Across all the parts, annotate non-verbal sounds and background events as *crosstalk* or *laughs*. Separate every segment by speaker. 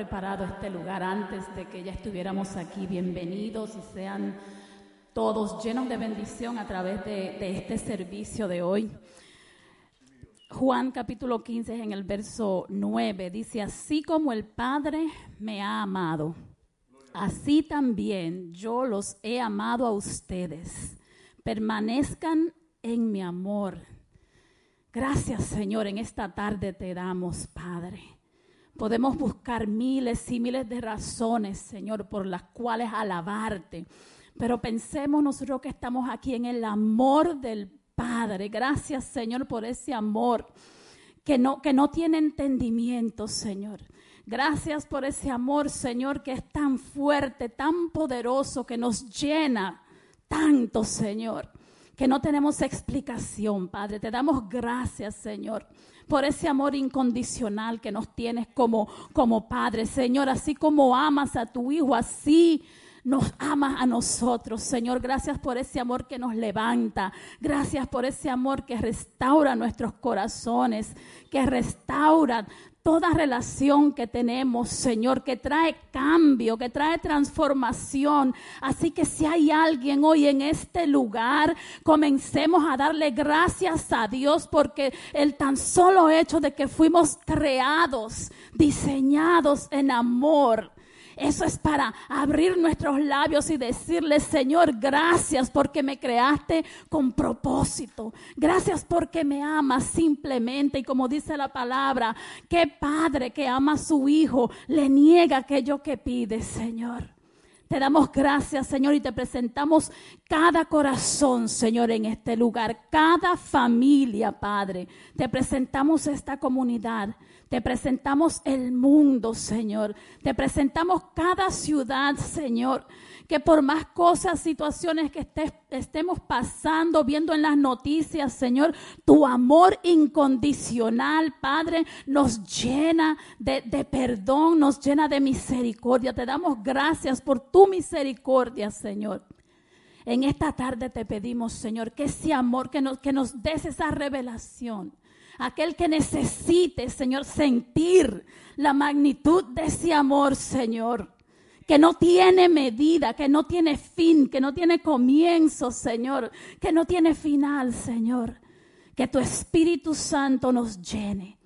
Speaker 1: preparado este lugar antes de que ya estuviéramos aquí. Bienvenidos y sean todos llenos de bendición a través de, este servicio de hoy. Juan capítulo 15 en el verso 9 dice, así como el Padre me ha amado, así también yo los he amado a ustedes. Permanezcan en mi amor. Gracias Señor, en esta tarde te damos, Padre. Podemos buscar miles y miles de razones, Señor, por las cuales alabarte. Pero pensemos nosotros que estamos aquí en el amor del Padre. Gracias, Señor, por ese amor que no, que no tiene entendimiento, Señor. Gracias por ese amor, Señor, que es tan fuerte, tan poderoso, que nos llena tanto, Señor, que no tenemos explicación, Padre. Te damos gracias, Señor por ese amor incondicional que nos tienes como, como Padre. Señor, así como amas a tu Hijo, así nos ama a nosotros. Señor, gracias por ese amor que nos levanta. Gracias por ese amor que restaura nuestros corazones, que restaura toda relación que tenemos, Señor, que trae cambio, que trae transformación. Así que si hay alguien hoy en este lugar, comencemos a darle gracias a Dios porque el tan solo hecho de que fuimos creados, diseñados en amor, eso es para abrir nuestros labios y decirle, Señor, gracias porque me creaste con propósito. Gracias porque me amas simplemente. Y como dice la palabra, qué padre que ama a su hijo le niega aquello que pide, Señor. Te damos gracias, Señor, y te presentamos cada corazón, Señor, en este lugar, cada familia, Padre. Te presentamos esta comunidad. Te presentamos el mundo, Señor. Te presentamos cada ciudad, Señor. Que por más cosas, situaciones que estemos pasando, viendo en las noticias, Señor, tu amor incondicional, Padre, nos llena de, perdón, nos llena de misericordia. Te damos gracias por tu misericordia, Señor. En esta tarde te pedimos, Señor, que ese amor, que nos des esa revelación aquel que necesite, Señor, sentir la magnitud de ese amor, Señor, que no tiene medida, que no tiene fin, que no tiene comienzo, Señor, que no tiene final, Señor. Que tu Espíritu Santo nos llene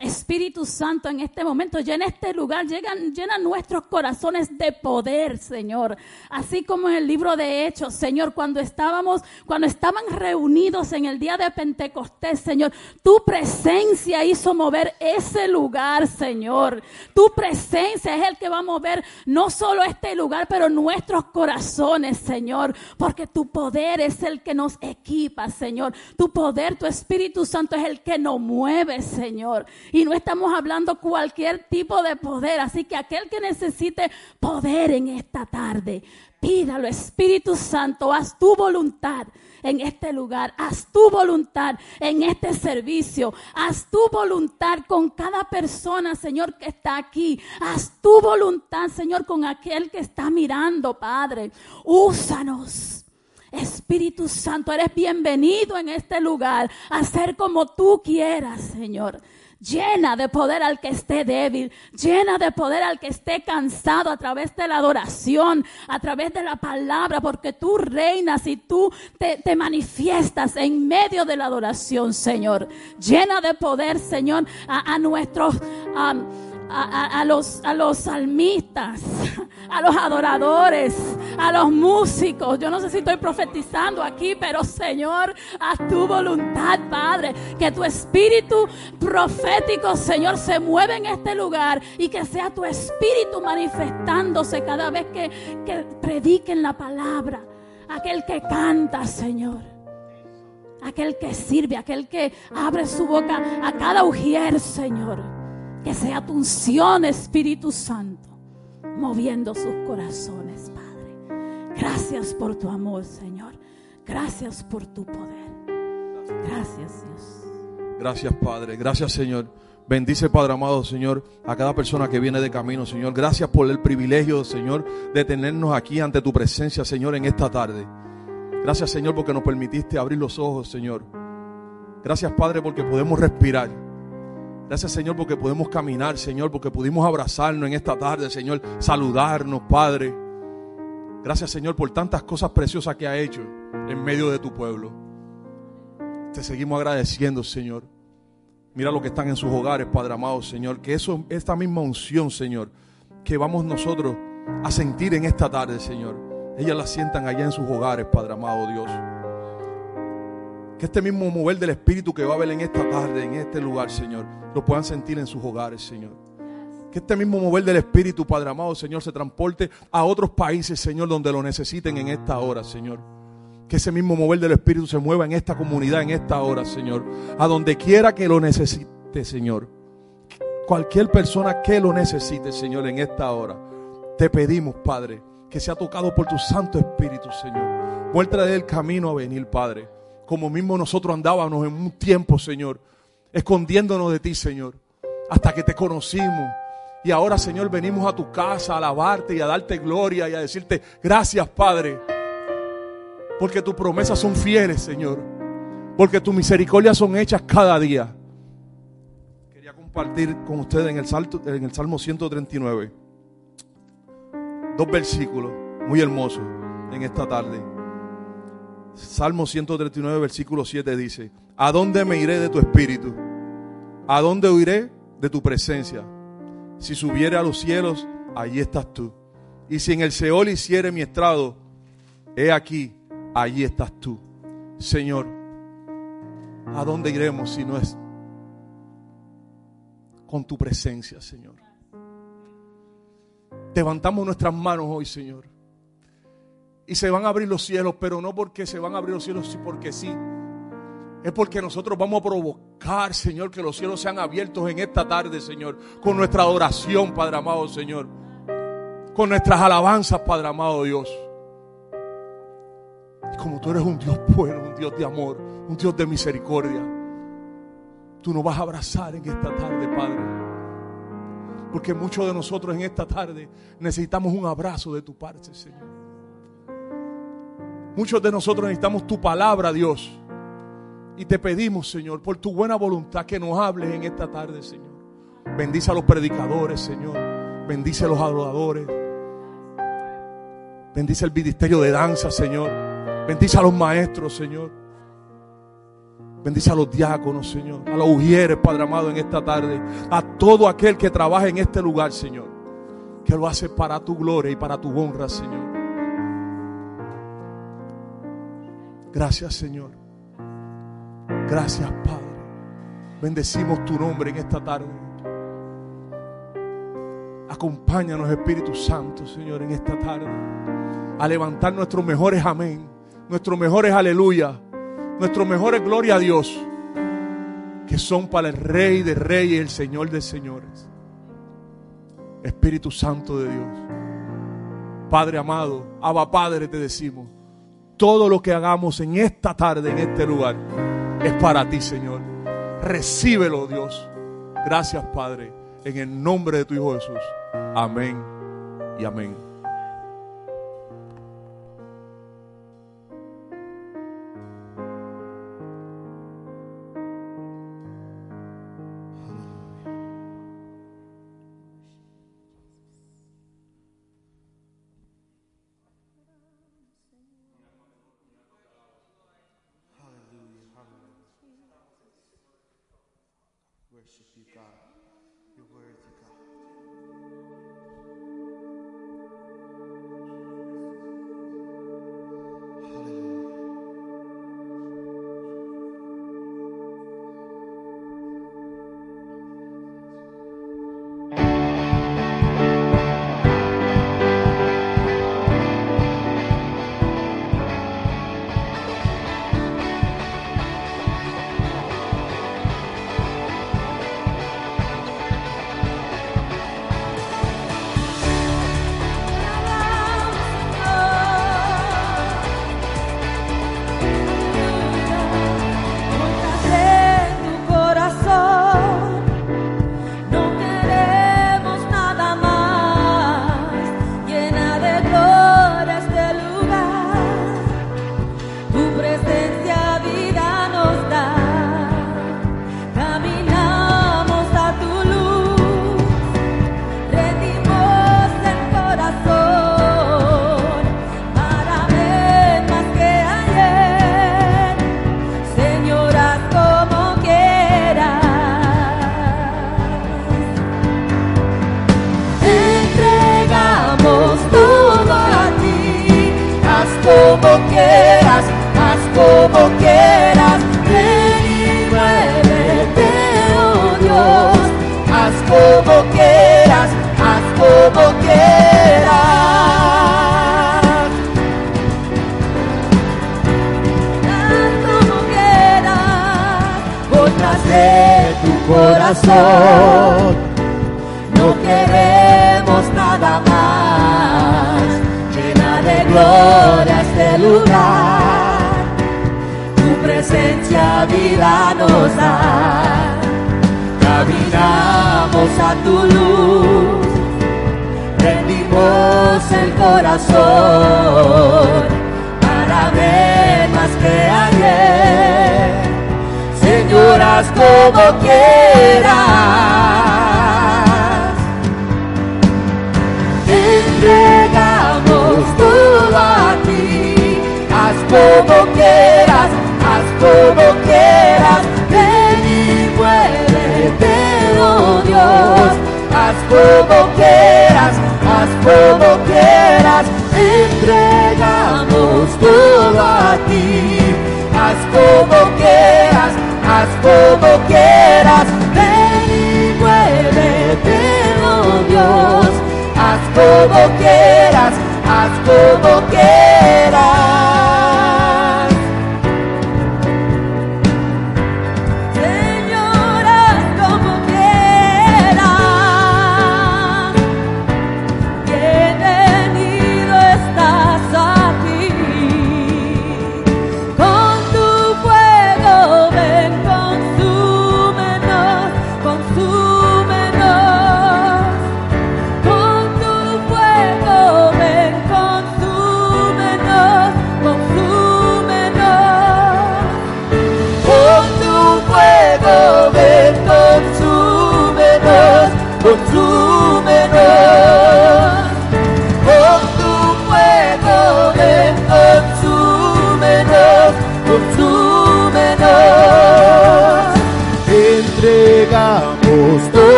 Speaker 1: Espíritu Santo, en este momento, llena este lugar, llena, nuestros corazones de poder, Señor. Así como en el libro de Hechos, Señor, cuando estábamos, cuando estaban reunidos en el día de Pentecostés, Señor, tu presencia hizo mover ese lugar, Señor. Tu presencia es el que va a mover no solo este lugar, pero nuestros corazones, Señor. Porque tu poder es el que nos equipa, Señor. Tu poder, tu Espíritu Santo es el que nos mueve, Señor. Y no estamos hablando cualquier tipo de poder. Así que aquel que necesite poder en esta tarde, pídalo, Espíritu Santo, haz tu voluntad en este lugar, haz tu voluntad en este servicio, haz tu voluntad con cada persona, Señor, que está aquí, haz tu voluntad, Señor, con aquel que está mirando, Padre. Úsanos. Espíritu Santo, eres bienvenido en este lugar a como tú quieras, Señor. Llena de poder al que esté débil, llena de poder al que esté cansado a través de la adoración, a través de la palabra, porque tú reinas y tú te, manifiestas en medio de la adoración, Señor. Llena de poder, Señor, a, nuestros a, los, a los salmistas, *laughs* a los adoradores, a los músicos. Yo no sé si estoy profetizando aquí, pero Señor, a tu voluntad, Padre. Que tu espíritu profético, Señor, se mueva en este lugar y que sea tu espíritu manifestándose cada vez que, que prediquen la palabra. Aquel que canta, Señor aquel que sirve, aquel que abre su boca a cada ujier, Señor. Que sea tu unción, Espíritu Santo, moviendo sus corazones, Padre. Gracias por tu amor, Señor. Gracias por tu poder. Gracias, Dios.
Speaker 2: Gracias, Padre. Gracias, Señor. Bendice, Padre amado, Señor, a cada persona que viene de camino, Señor. Gracias por el privilegio, Señor, de tenernos aquí ante tu presencia, Señor, en esta tarde. Gracias, Señor, porque nos permitiste abrir los ojos, Señor. Gracias, Padre, porque podemos respirar. Gracias Señor porque podemos caminar, Señor, porque pudimos abrazarnos en esta tarde, Señor, saludarnos, Padre. Gracias Señor por tantas cosas preciosas que ha hecho en medio de tu pueblo. Te seguimos agradeciendo, Señor. Mira lo que están en sus hogares, Padre amado, Señor. Que eso, esta misma unción, Señor, que vamos nosotros a sentir en esta tarde, Señor. Ellas la sientan allá en sus hogares, Padre amado Dios. Que este mismo mover del Espíritu que va a haber en esta tarde, en este lugar, Señor, lo puedan sentir en sus hogares, Señor. Que este mismo mover del Espíritu, Padre amado, Señor, se transporte a otros países, Señor, donde lo necesiten en esta hora, Señor. Que ese mismo mover del Espíritu se mueva en esta comunidad, en esta hora, Señor. A donde quiera que lo necesite, Señor. Cualquier persona que lo necesite, Señor, en esta hora. Te pedimos, Padre, que sea tocado por tu Santo Espíritu, Señor. Muestra del camino a venir, Padre. Como mismo nosotros andábamos en un tiempo, Señor escondiéndonos de ti, Señor, hasta que te conocimos. Y ahora, Señor, venimos a tu casa a alabarte y a darte gloria y a decirte gracias, Padre. Porque tus promesas son fieles, Señor. Porque tus misericordias son hechas cada día. Quería compartir con ustedes en el, en el Salmo 139 dos versículos muy hermosos en esta tarde. Salmo 139, versículo 7 dice, ¿a dónde me iré de tu espíritu? ¿A dónde huiré de tu presencia? Si subiere a los cielos, allí estás tú. Y si en el Seol hiciere mi estrado, he aquí, allí estás tú. Señor, ¿a dónde iremos si no es con tu presencia, Señor? Levantamos nuestras manos hoy, Señor y se van a abrir los cielos, pero no porque se van a abrir los cielos, porque sí. Es porque nosotros vamos a provocar, Señor, que los cielos sean abiertos en esta tarde, Señor, con nuestra adoración, Padre amado, Señor. Con nuestras alabanzas, Padre amado Dios. Y como tú eres un Dios bueno, un Dios de amor, un Dios de misericordia, tú nos vas a abrazar en esta tarde, Padre. Porque muchos de nosotros en esta tarde necesitamos un abrazo de tu parte, Señor. Muchos de nosotros necesitamos tu palabra, Dios. Y te pedimos, Señor, por tu buena voluntad, que nos hables en esta tarde, Señor. Bendice a los predicadores, Señor. Bendice a los adoradores. Bendice el ministerio de danza, Señor. Bendice a los maestros, Señor. Bendice a los diáconos, Señor. A los ujieres, Padre amado, en esta tarde. A todo aquel que trabaja en este lugar, Señor. Que lo hace para tu gloria y para tu honra, Señor. Gracias Señor. Gracias Padre. Bendecimos tu nombre en esta tarde. Acompáñanos Espíritu Santo, Señor, en esta tarde. A levantar nuestros mejores amén. Nuestros mejores aleluya. Nuestros mejores gloria a Dios. Que son para el Rey de Reyes y el Señor de Señores. Espíritu Santo de Dios. Padre amado, Abba Padre te decimos todo lo que hagamos en esta tarde, en este lugar, es para ti, Señor. Recíbelo, Dios. Gracias, Padre, en el nombre de tu Hijo Jesús. Amén y amén.
Speaker 3: como quieras, haz como quieras, entregamos todo a ti. Haz como quieras, haz como quieras, ven y muévete, oh Dios, haz como quieras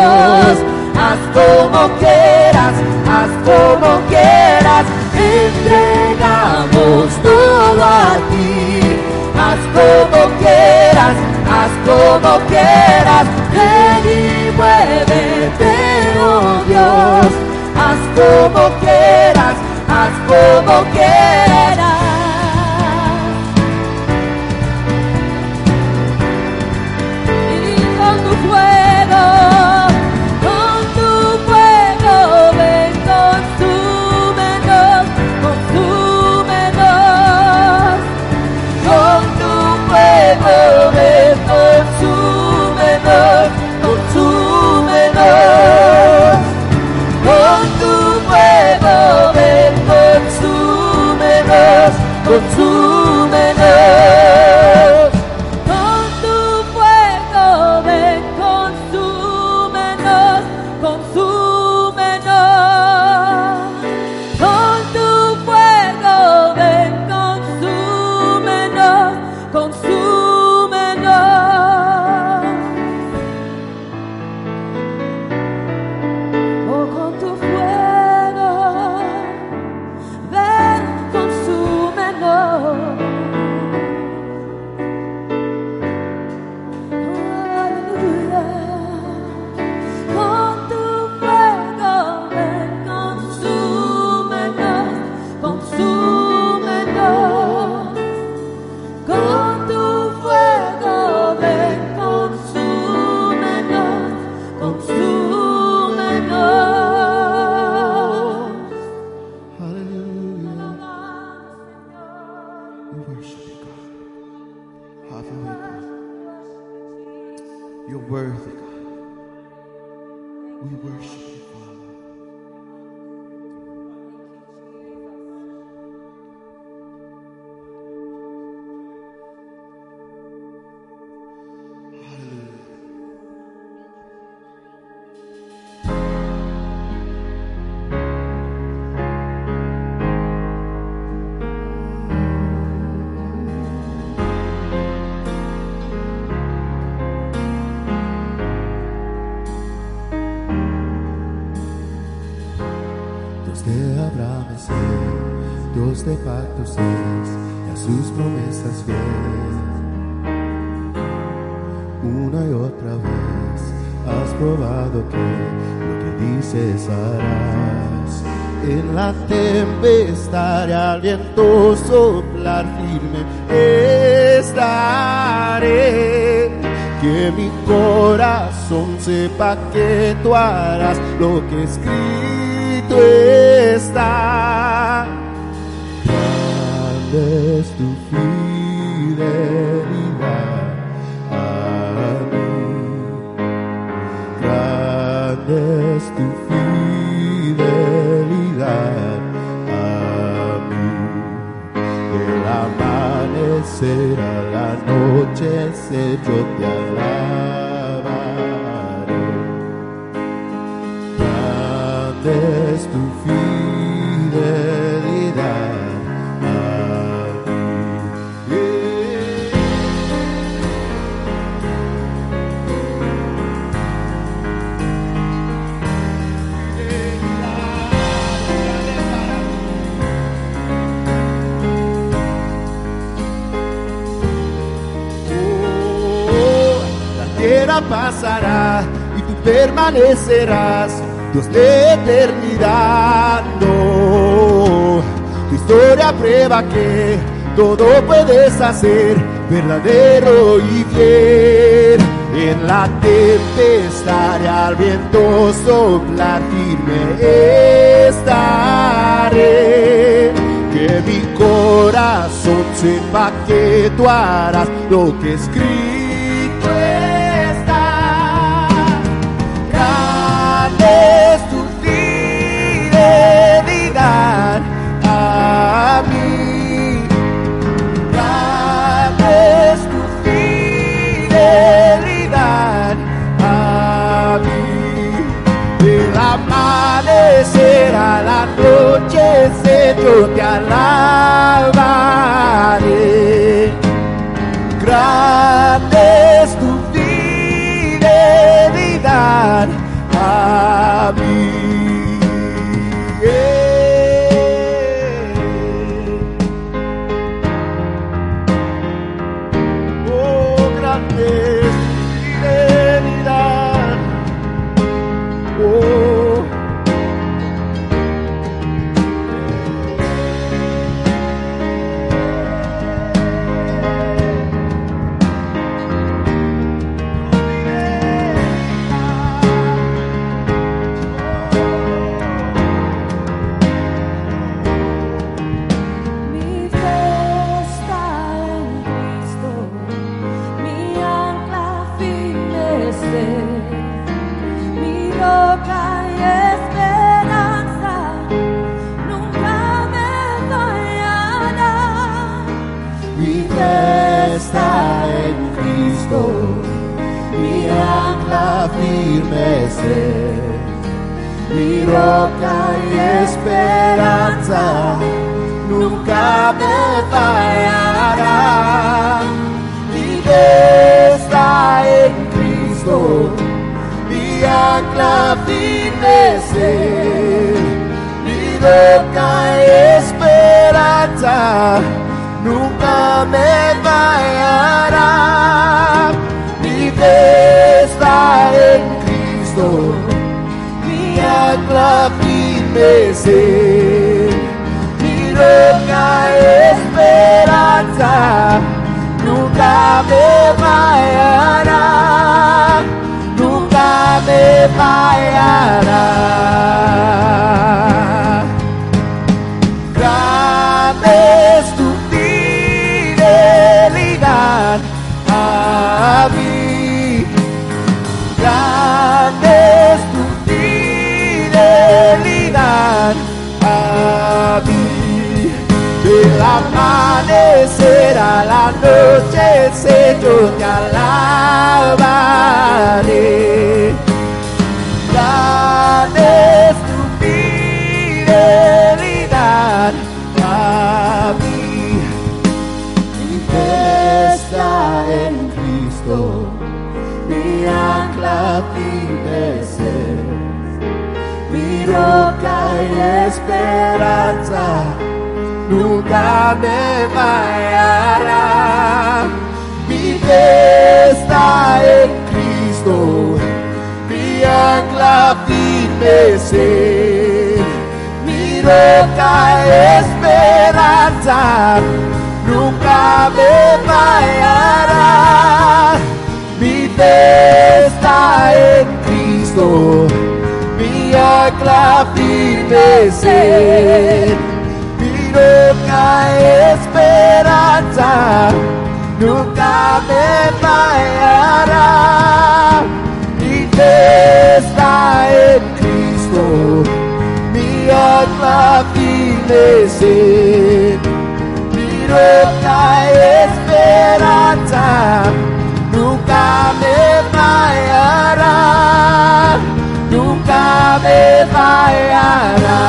Speaker 3: Dios. Haz como quieras, haz como quieras, entregamos todo a ti. Haz como quieras, haz como quieras, ven y muévete, oh Dios. Haz como quieras, haz como quieras.
Speaker 4: De pactos es, y a sus promesas fiel. Una y otra vez has probado que lo que dices harás. En la tempestad y al viento soplar firme estaré. Que mi corazón sepa que tú harás lo que escrito noche pasará y tú permanecerás, Dios de eternidad. Tu historia prueba que todo puedes hacer, verdadero y fiel. En la tempestad y al viento soplar firme estaré. Que mi corazón sepa que tú harás lo que escrito yo
Speaker 3: firme es Él, mi roca y esperanza nunca me fallará.
Speaker 4: Mi fe está en Cristo, mi ancla firme es Él, mi roca y esperanza, nunca me fallará, me fallará. Grande es tu fidelidad a mí. Grande es tu fidelidad a mí. Del amanecer a la noche, Señor, te alabaré. Es a mí. Mi fe está en Cristo, mi ancla Él, mi roca y esperanza, nunca me fallará. Mi fe en Cristo, mi ancla Mi roca esperanza, nunca me fallará. Mi fe está en Cristo, mi ancla firme. Mi roca esperanza, nunca me fallará. Está en Cristo, mi ancla firme. Mi roca esperanza, nunca me fallará, nunca me fallará.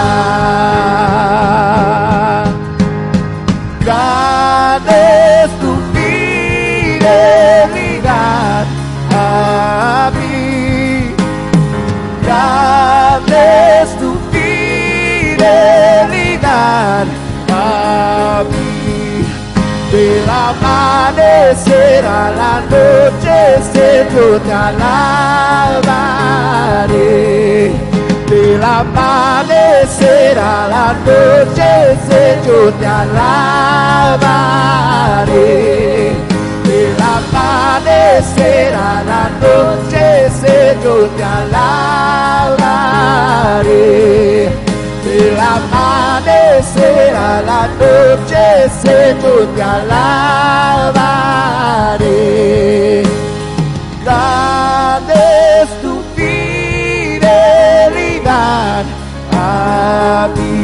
Speaker 4: Es tu fidelidad a mí. Del amanecer a la noche, yo te alabaré. Del amanecer a la noche, yo te alabaré. Del amanecer a la noche, yo te alabaré. Del amanecer a la noche, yo te alabaré. Grande es tu fidelidad a mí.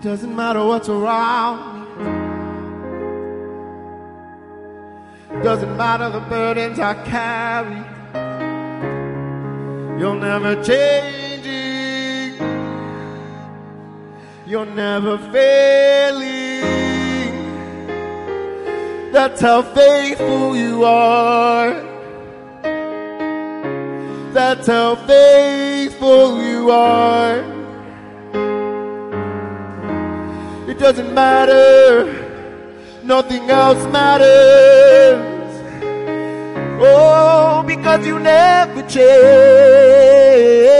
Speaker 4: It doesn't matter what's around me. Doesn't matter the burdens I carry. You're never changing. You're never failing. That's how faithful you are. That's how faithful you are. Doesn't matter. Nothing else matters. Oh, because you never change.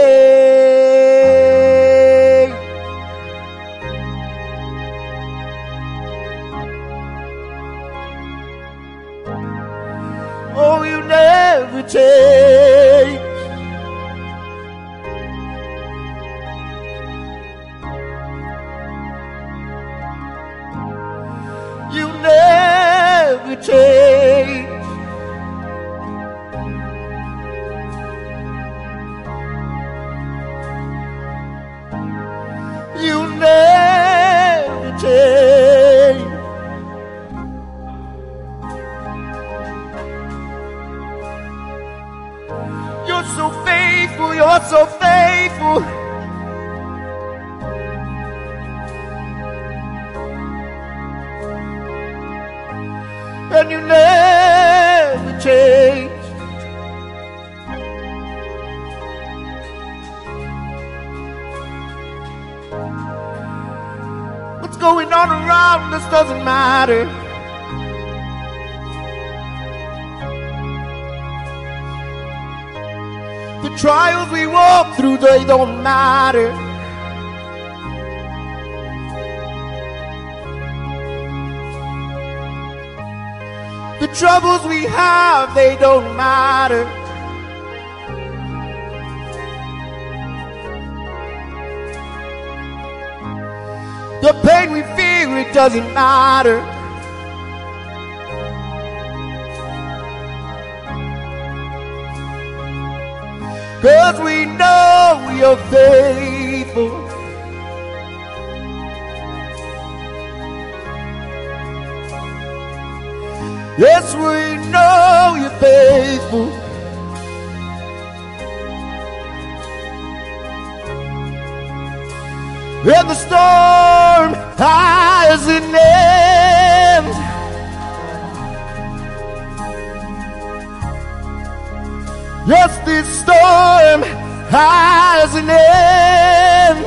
Speaker 4: They don't matter. The troubles we have, they don't matter. The pain we feel, it doesn't matter. Cause we know you're faithful. Yes, we know you're faithful. And the storm has an end. Yes, this storm has an end.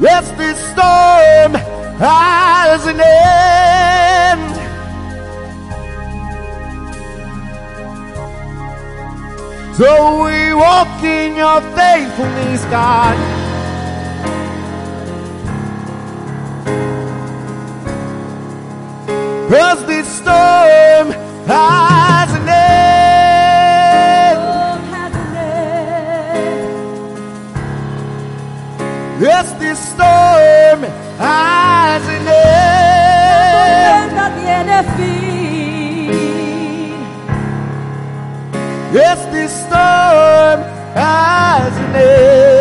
Speaker 4: Yes, this storm has an end. So we walk in your faithfulness, God. Cause every storm has an end.
Speaker 3: Yes, this storm has an end.
Speaker 4: Yes, this storm has an end.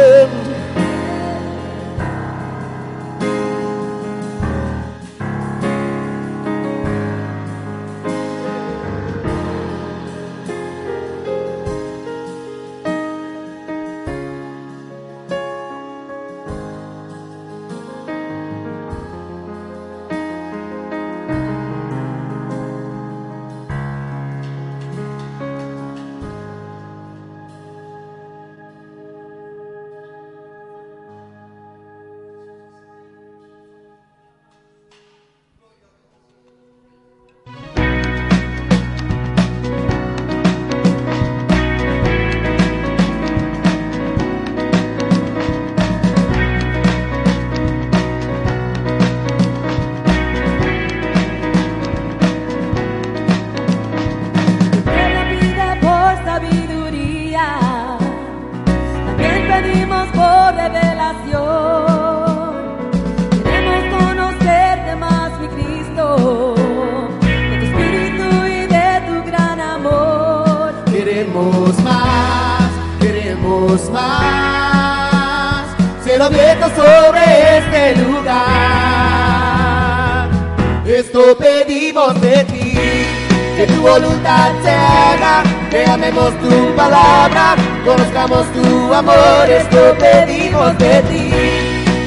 Speaker 3: Amor.
Speaker 4: Esto pedimos de ti,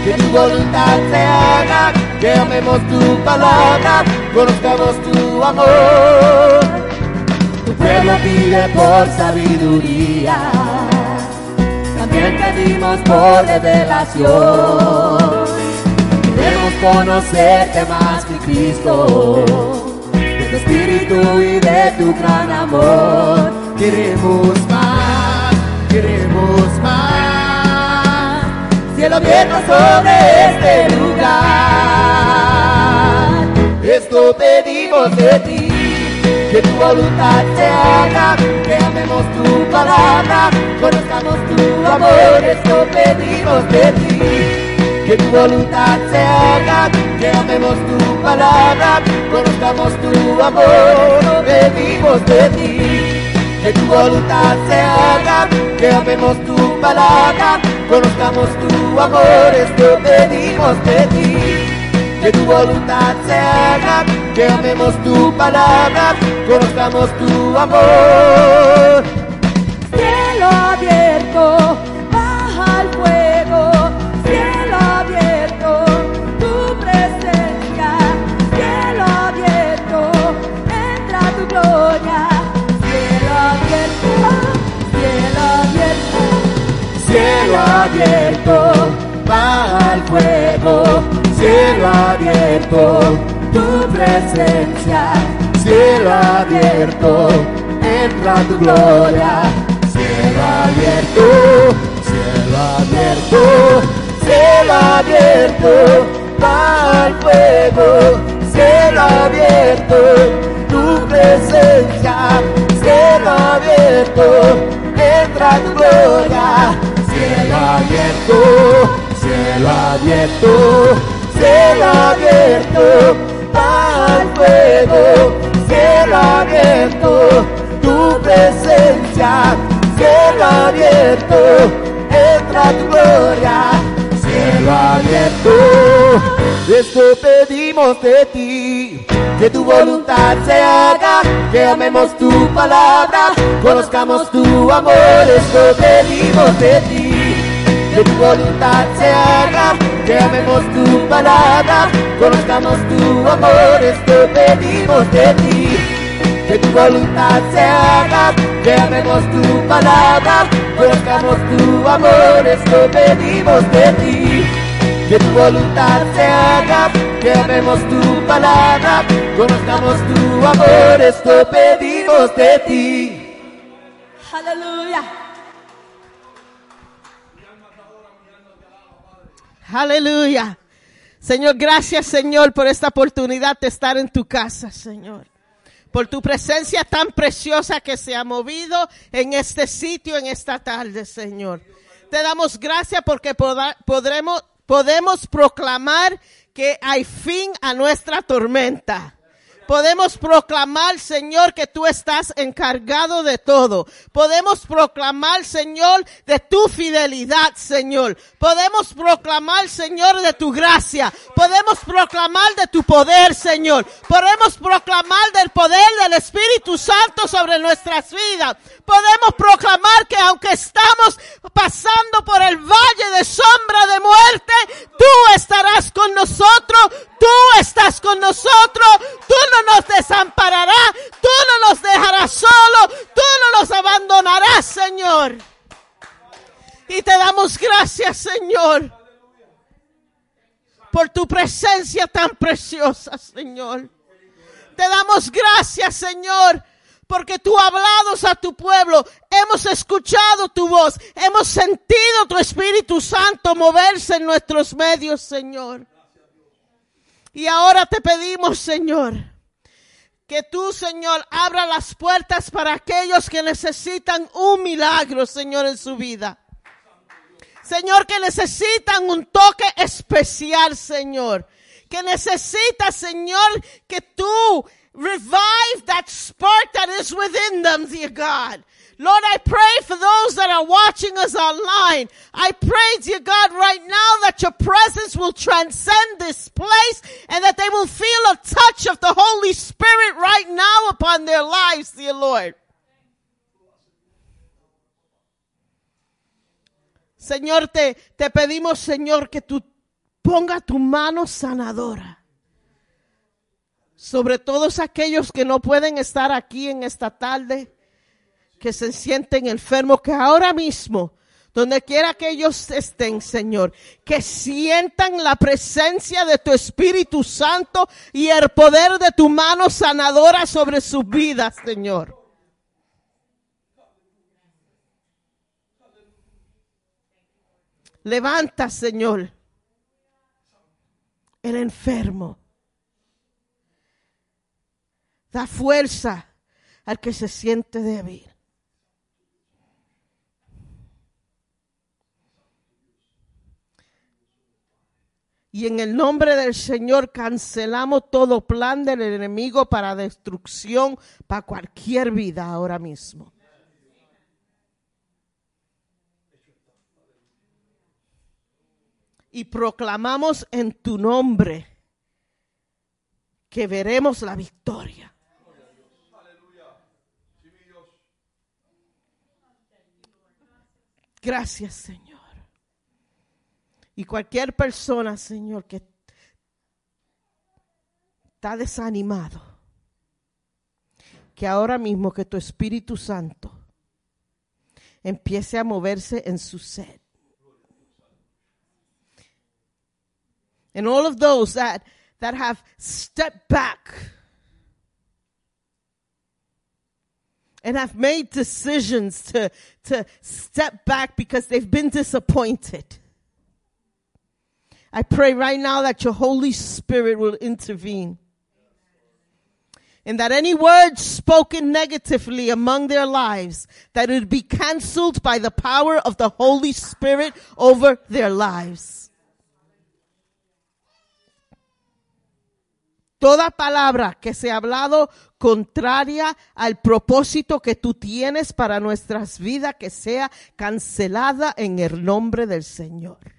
Speaker 4: que tu voluntad se haga, que amemos tu palabra, conozcamos tu amor. Tu pueblo pide por sabiduría, también pedimos por revelación. Queremos conocerte más, mi Cristo, de tu espíritu y de tu gran amor. Queremos más, más. Cielo abierto sobre este lugar. Esto pedimos de ti que tu voluntad se haga, que amemos tu palabra, conozcamos tu amor, esto pedimos de ti. Que tu voluntad se haga, que amemos tu palabra, conozcamos tu amor, pedimos de ti. Que tu voluntad se haga, que amemos tu palabra, conozcamos tu amor, esto pedimos de ti que tu voluntad se haga, que amemos tu palabra, conozcamos tu amor.
Speaker 3: Cielo abierto, cielo abierto, tu presencia, cielo abierto, entra tu gloria, cielo abierto, cielo abierto,
Speaker 4: cielo abierto, el fuego, cielo abierto, tu presencia, cielo abierto, entra tu gloria, cielo abierto, cielo abierto, cielo abierto, el fuego, cielo abierto, tu presencia, cielo abierto, entra tu gloria, cielo abierto, esto pedimos de ti, que tu voluntad se haga, que amemos tu palabra, conozcamos tu amor, esto pedimos de ti. Que tu voluntad se haga, que amemos tu palabra, conozcamos tu amor, esto pedimos de ti. Que tu voluntad se haga, que amemos tu palabra, conozcamos tu amor, esto pedimos de ti. Que tu voluntad se haga, que amemos tu palabra, conozcamos tu amor, esto pedimos de ti.
Speaker 3: Aleluya.
Speaker 5: Aleluya. Señor, gracias Señor por esta oportunidad de estar en tu casa, Señor. Por tu presencia tan preciosa que se ha movido en este sitio, en esta tarde, Señor. Te damos gracias porque podremos, podemos proclamar que hay fin a nuestra tormenta. Podemos proclamar, Señor, que tú estás encargado de todo. Podemos proclamar, Señor, de tu fidelidad, Señor. Podemos proclamar, Señor, de tu gracia. Podemos proclamar de tu poder, Señor. Podemos proclamar del poder del Espíritu Santo sobre nuestras vidas. Podemos proclamar que aunque estamos pasando por el valle de sombra de muerte, tú estarás con nosotros, tú estás con nosotros, tú no nos desampararás, tú no nos dejarás solo, tú no nos abandonarás, Señor. Y te damos gracias, Señor, por tu presencia tan preciosa, Señor. Te damos gracias, Señor, porque tú hablados a tu pueblo, hemos escuchado tu voz, hemos sentido tu Espíritu Santo moverse en nuestros medios, Señor. Y ahora te pedimos, Señor, que tú, Señor, abra las puertas para aquellos que necesitan un milagro, Señor, en su vida. Señor, que necesitan un toque especial, Señor. Que necesita, Señor, que tú revive that spark that is within them, dear God. Lord, I pray for those that are watching us online. I pray, dear God, right now that your presence will transcend this place and that they will feel a touch of the Holy Spirit right now upon their lives, dear Lord. Señor, te, te pedimos, Señor, que tú ponga tu mano sanadora sobre todos aquellos que no pueden estar aquí en esta tarde, que se sienten enfermos, que ahora mismo, donde quiera que ellos estén, Señor, que sientan la presencia de tu Espíritu Santo y el poder de tu mano sanadora sobre sus vidas, Señor. Levanta, Señor, el enfermo. Da fuerza al que se siente débil. Y en el nombre del Señor cancelamos todo plan del enemigo para destrucción para cualquier vida ahora mismo. Y proclamamos en tu nombre que veremos la victoria. Gracias, Señor. Y cualquier persona, Señor, que está desanimado, que ahora mismo que tu Espíritu Santo empiece a moverse en su sed. And all of those that, that have stepped back and have made decisions to, to step back because they've been disappointed. I pray right now that your Holy Spirit will intervene. And that any words spoken negatively among their lives, that it be canceled by the power of the Holy Spirit over their lives. Toda palabra que se ha hablado contraria al propósito que tú tienes para nuestras vidas, que sea cancelada en el nombre del Señor.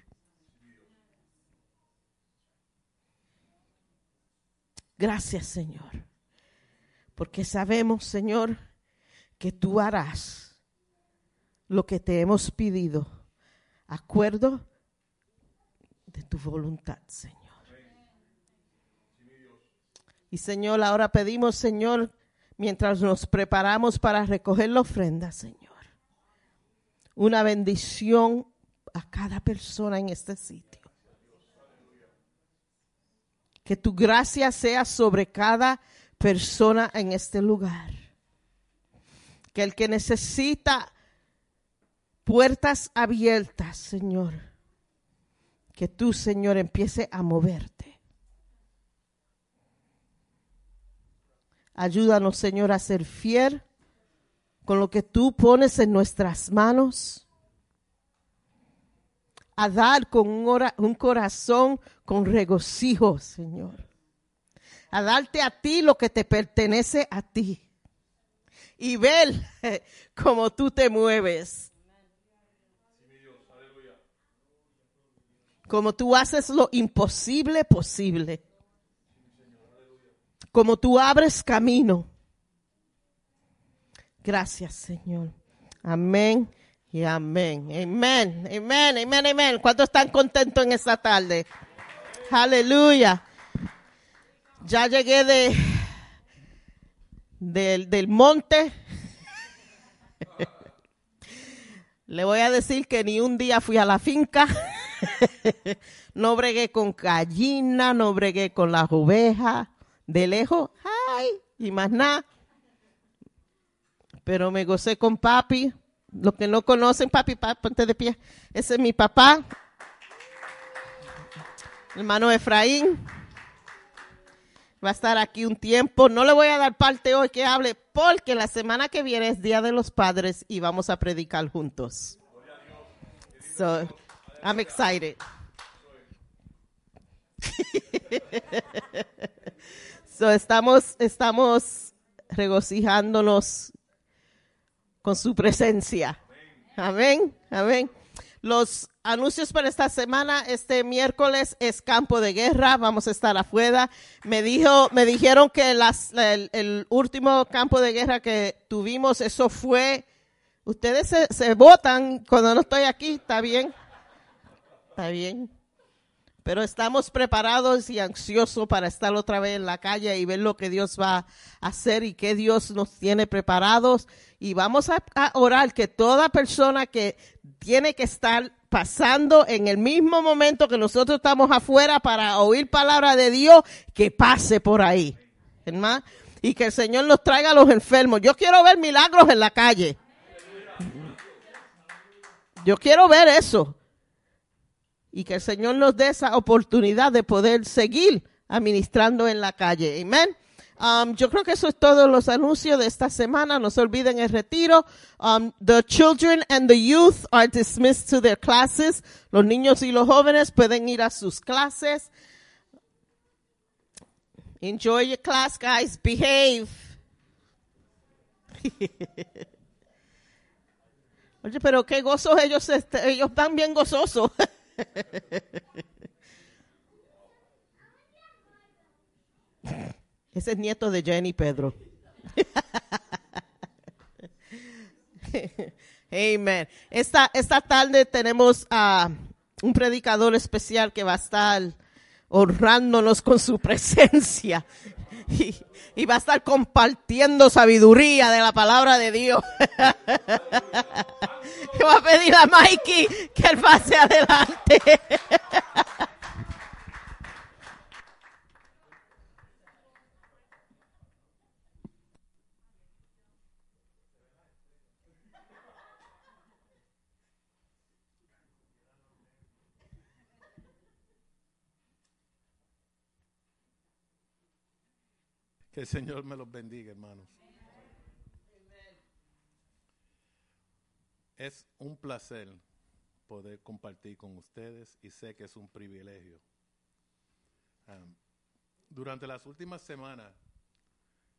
Speaker 5: Gracias, Señor. Porque sabemos, Señor, que tú harás lo que te hemos pedido, acuerdo de tu voluntad, Señor. Y Señor, ahora pedimos, Señor, mientras nos preparamos para recoger la ofrenda, Señor, una bendición a cada persona en este sitio. Que tu gracia sea sobre cada persona en este lugar. Que el que necesita puertas abiertas, Señor, que tú, Señor, empiece a moverte. Ayúdanos, Señor, a ser fiel con lo que tú pones en nuestras manos. A dar con un, ora- un corazón con regocijo, Señor. a darte a ti lo que te pertenece a ti. Y ver *laughs* cómo tú te mueves. Como tú haces lo imposible posible. Como tú abres camino. Gracias, Señor. Amén y amén. Amén, amén, amén, amén. ¿Cuántos están contentos en esta tarde? Aleluya. Ya llegué de del, del monte. *laughs* Le voy a decir que ni un día fui a la finca. *laughs* no bregué con gallina, no bregué con las ovejas. De lejos, ay, y más nada. Pero me gocé con papi. Los que no conocen, papi, papi, ponte de pie. Ese es mi papá. Hermano Efraín. Va a estar aquí un tiempo. No le voy a dar parte hoy que hable porque la semana que viene es Día de los Padres y vamos a predicar juntos. So, I'm excited. *laughs* so, estamos, estamos regocijándonos con su presencia. Amén, amén. Los anuncios para esta semana, este miércoles es campo de guerra, vamos a estar afuera. Me dijo, me dijeron que el último campo de guerra que tuvimos, eso fue, ustedes se, se votan cuando no estoy aquí, ¿está bien? Está bien. Pero estamos preparados y ansiosos para estar otra vez en la calle y ver lo que Dios va a hacer y que Dios nos tiene preparados. Y vamos a, orar que toda persona que tiene que estar pasando en el mismo momento que nosotros estamos afuera para oír palabra de Dios, que pase por ahí. Hermano, y que el Señor nos traiga a los enfermos. Yo quiero ver milagros en la calle. Yo quiero ver eso. Y que el Señor nos dé esa oportunidad de poder seguir administrando en la calle. Amén. Um, yo creo que eso es todos los anuncios de esta semana. No se olviden el retiro. Um, the children and the youth are dismissed to their classes. Los niños y los jóvenes pueden ir a sus clases. Enjoy your class, guys. Behave. *laughs* Oye, pero qué gozos ellos, este, ellos están bien gozosos. *laughs* Ese es nieto de Jenny Pedro. Amen. Esta, esta tarde tenemos a un predicador especial que va a estar honrándonos con su presencia. *laughs* Y, y va a estar compartiendo sabiduría de la palabra de Dios. *laughs* Yo voy a pedir a Mikey que él pase adelante. *laughs*
Speaker 6: El Señor me los bendiga, hermanos. Es un placer poder compartir con ustedes y sé que es un privilegio. Durante las últimas semanas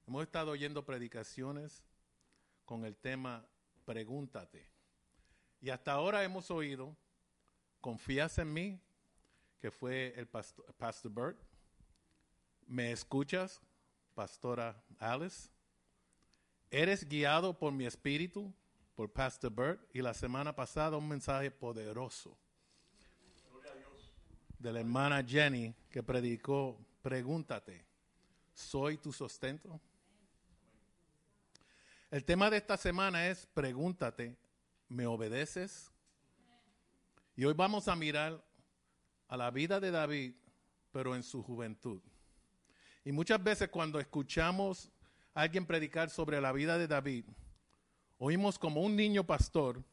Speaker 6: hemos estado oyendo predicaciones con el tema Pregúntate. Y hasta ahora hemos oído Confías en mí, que fue el pastor, pastor Bert. ¿Me escuchas? Pastora Alice. Eres guiado por mi espíritu, por Pastor Bert. Y la semana pasada un mensaje poderoso de la hermana Jenny que predicó, pregúntate, ¿soy tu sustento? El tema de esta semana es, pregúntate, ¿me obedeces? Y hoy vamos a mirar a la vida de David, pero en su juventud. Y muchas veces cuando escuchamos a alguien predicar sobre la vida de David, oímos como un niño pastor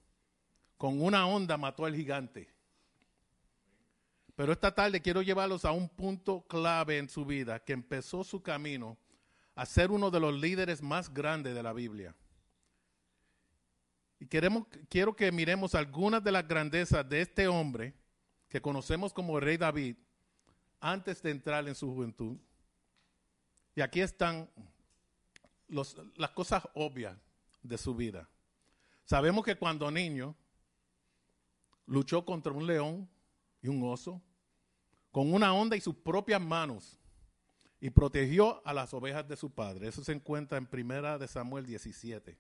Speaker 6: con una onda mató al gigante. Pero esta tarde quiero llevarlos a un punto clave en su vida, que empezó su camino a ser uno de los líderes más grandes de la Biblia. Y queremos, quiero que miremos algunas de las grandezas de este hombre que conocemos como rey David antes de entrar en su juventud. Y aquí están los- las cosas obvias de su vida. Sabemos que cuando niño luchó contra un león y un oso con una onda y sus propias manos y protegió a las ovejas de su padre. Eso se encuentra en Primera de Samuel 17.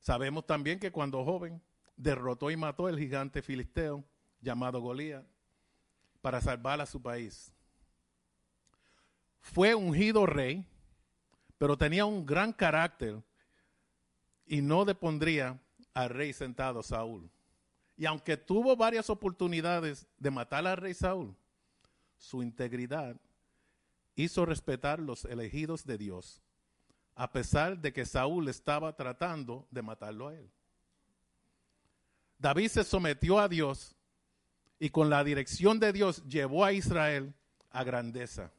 Speaker 6: Sabemos también que cuando joven derrotó y mató el gigante filisteo llamado Golías para salvar a su país. Fue ungido rey, pero tenía un gran carácter y no depondría al rey sentado Saúl. Y aunque tuvo varias oportunidades de matar al rey Saúl, su integridad hizo respetar los elegidos de Dios, a pesar de que Saúl estaba tratando de matarlo a él. David se sometió a Dios y con la dirección de Dios llevó a Israel a grandeza.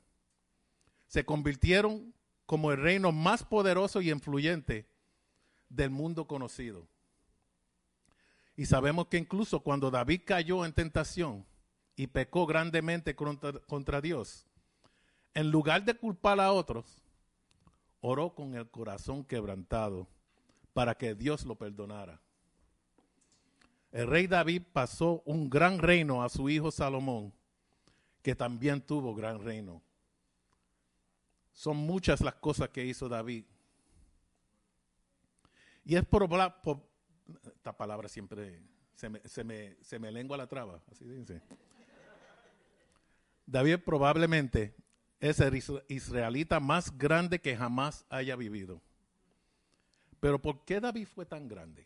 Speaker 6: Se convirtieron como el reino más poderoso y influyente del mundo conocido. Y sabemos que incluso cuando David cayó en tentación y pecó grandemente contra, Dios, en lugar de culpar a otros, oró con el corazón quebrantado para que Dios lo perdonara. El rey David pasó un gran reino a su hijo Salomón, que también tuvo gran reino. Son muchas las cosas que hizo David. Y es por, por esta palabra siempre se me, se me, se me lengua la traba, así dice. David probablemente es el israelita más grande que jamás haya vivido. Pero ¿por qué David fue tan grande?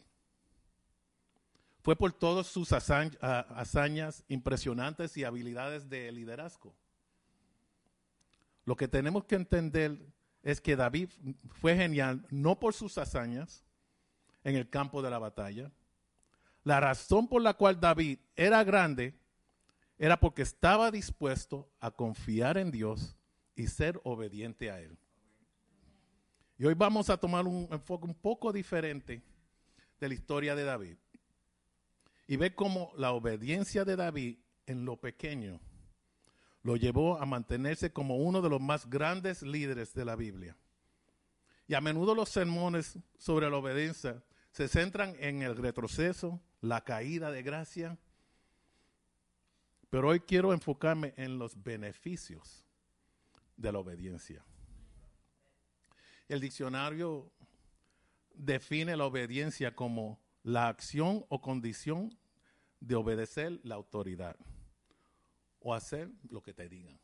Speaker 6: Fue por todas sus hazañas impresionantes y habilidades de liderazgo. Lo que tenemos que entender es que David fue genial no por sus hazañas en el campo de la batalla. La razón por la cual David era grande era porque estaba dispuesto a confiar en Dios y ser obediente a Él. Y hoy vamos a tomar un enfoque un poco diferente de la historia de David y ver cómo la obediencia de David en lo pequeño lo llevó a mantenerse como uno de los más grandes líderes de la Biblia. Y a menudo los sermones sobre la obediencia se centran en el retroceso, la caída de gracia, pero hoy quiero enfocarme en los beneficios de la obediencia. El diccionario define la obediencia como la acción o condición de obedecer la autoridad o hacer lo que te digan.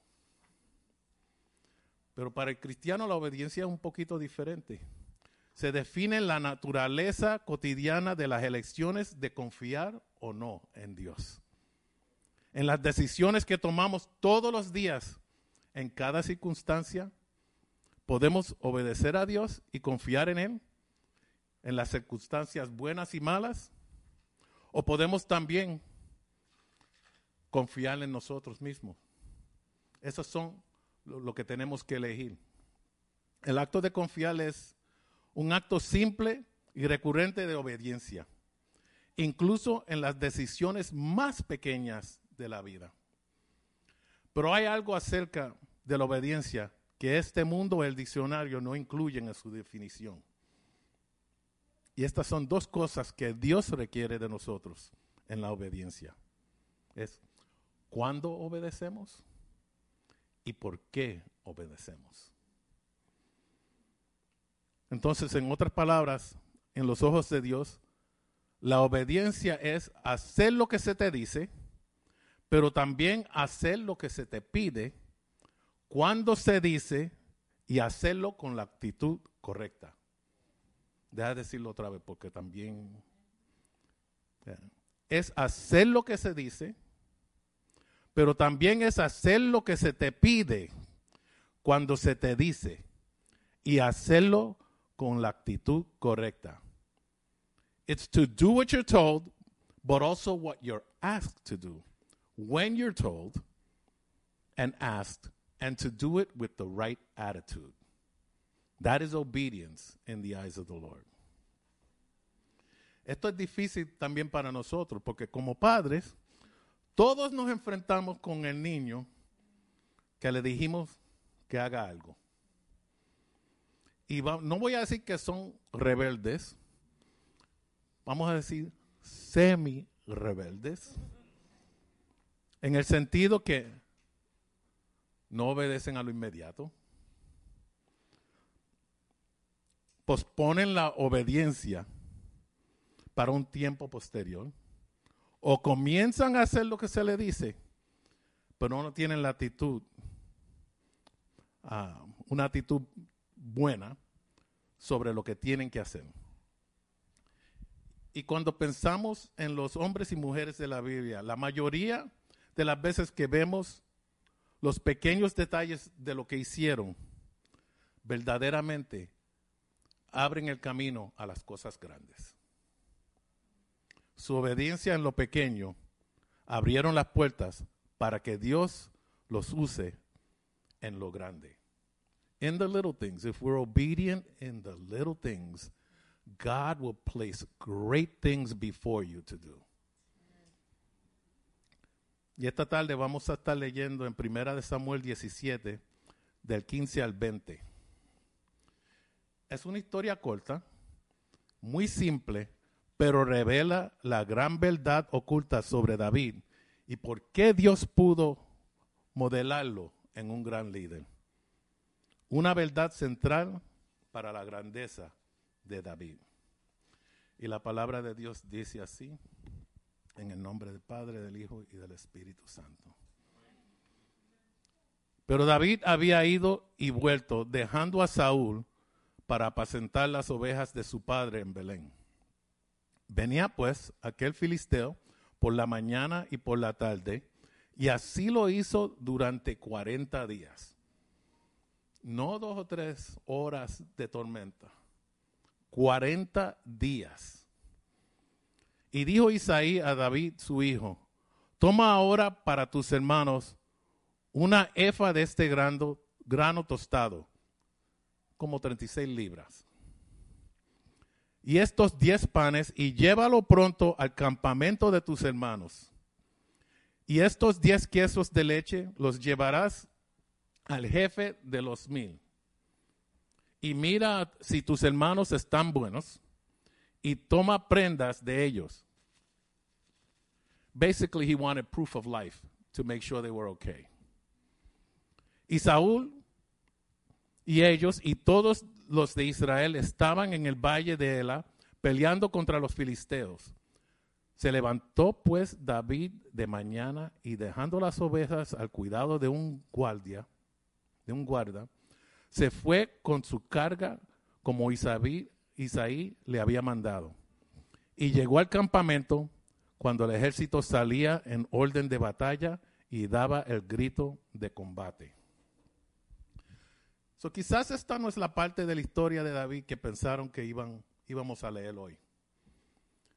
Speaker 6: Pero para el cristiano la obediencia es un poquito diferente. Se define la naturaleza cotidiana de las elecciones de confiar o no en Dios. En las decisiones que tomamos todos los días, en cada circunstancia, podemos obedecer a Dios y confiar en Él en las circunstancias buenas y malas, o podemos también confiar en nosotros mismos. Esos son lo, lo, que tenemos que elegir. El acto de confiar es un acto simple y recurrente de obediencia, incluso en las decisiones más pequeñas de la vida. Pero hay algo acerca de la obediencia que este mundo, el diccionario, no incluyen en su definición. Y estas son dos cosas que Dios requiere de nosotros en la obediencia. Es cuándo obedecemos y por qué obedecemos. Entonces, en otras palabras, en los ojos de Dios, la obediencia es hacer lo que se te dice, pero también hacer lo que se te pide cuando se dice y hacerlo con la actitud correcta. Deja de decirlo otra vez porque también es hacer lo que se dice, pero también es hacer lo que se te pide cuando se te dice y hacerlo con la actitud correcta. It's to do what you're told, but also what you're asked to do when you're told and asked, and to do it with the right attitude. That is obedience in the eyes of the Lord. Esto es difícil también para nosotros, porque como padres, todos nos enfrentamos con el niño que le dijimos que haga algo. y no voy a decir que son rebeldes, vamos a decir semi rebeldes, en el sentido que no obedecen a lo inmediato, posponen la obediencia para un tiempo posterior, o comienzan a hacer lo que se le dice, pero no tienen la actitud, ah, una actitud buena sobre lo que tienen que hacer. Y cuando pensamos en los hombres y mujeres de la Biblia, la mayoría de las veces que vemos los pequeños detalles de lo que hicieron, verdaderamente abren el camino a las cosas grandes. Su obediencia en lo pequeño abrieron las puertas para que Dios los use en lo grande. In the little things, if we're obedient in the little things, God will place great things before you to do. Y esta tarde vamos a estar leyendo en Primera de Samuel 17, del 15 al 20. Es una historia corta, muy simple, pero revela la gran verdad oculta sobre David y por qué Dios pudo modelarlo en un gran líder. Una verdad central para la grandeza de David. Y la palabra de Dios dice así, en el nombre del Padre, del Hijo y del Espíritu Santo. Pero David había ido y vuelto, dejando a Saúl para apacentar las ovejas de su padre en Belén. Venía pues aquel filisteo por la mañana y por la tarde, y así lo hizo durante 40 días. No dos o tres horas de tormenta, 40 días. Y dijo Isaí a David su hijo, toma ahora para tus hermanos una efa de este grano, grano tostado, como 36 libras. Y estos 10 panes, y llévalo pronto al campamento de tus hermanos. Y estos 10 quesos de leche los llevarás al jefe de los mil. Y mira si tus hermanos están buenos, y toma prendas de ellos. Basically, he wanted proof of life to make sure they were okay. Y Saúl y ellos y todos los de Israel estaban en el valle de Ela peleando contra los filisteos. Se levantó pues David de mañana y dejando las ovejas al cuidado de un guardia, de un guarda, se fue con su carga como Isaí, Isaí le había mandado. Y llegó al campamento cuando el ejército salía en orden de batalla y daba el grito de combate. Quizás esta no es la parte de la historia de David que pensaron que iban, íbamos a leer hoy.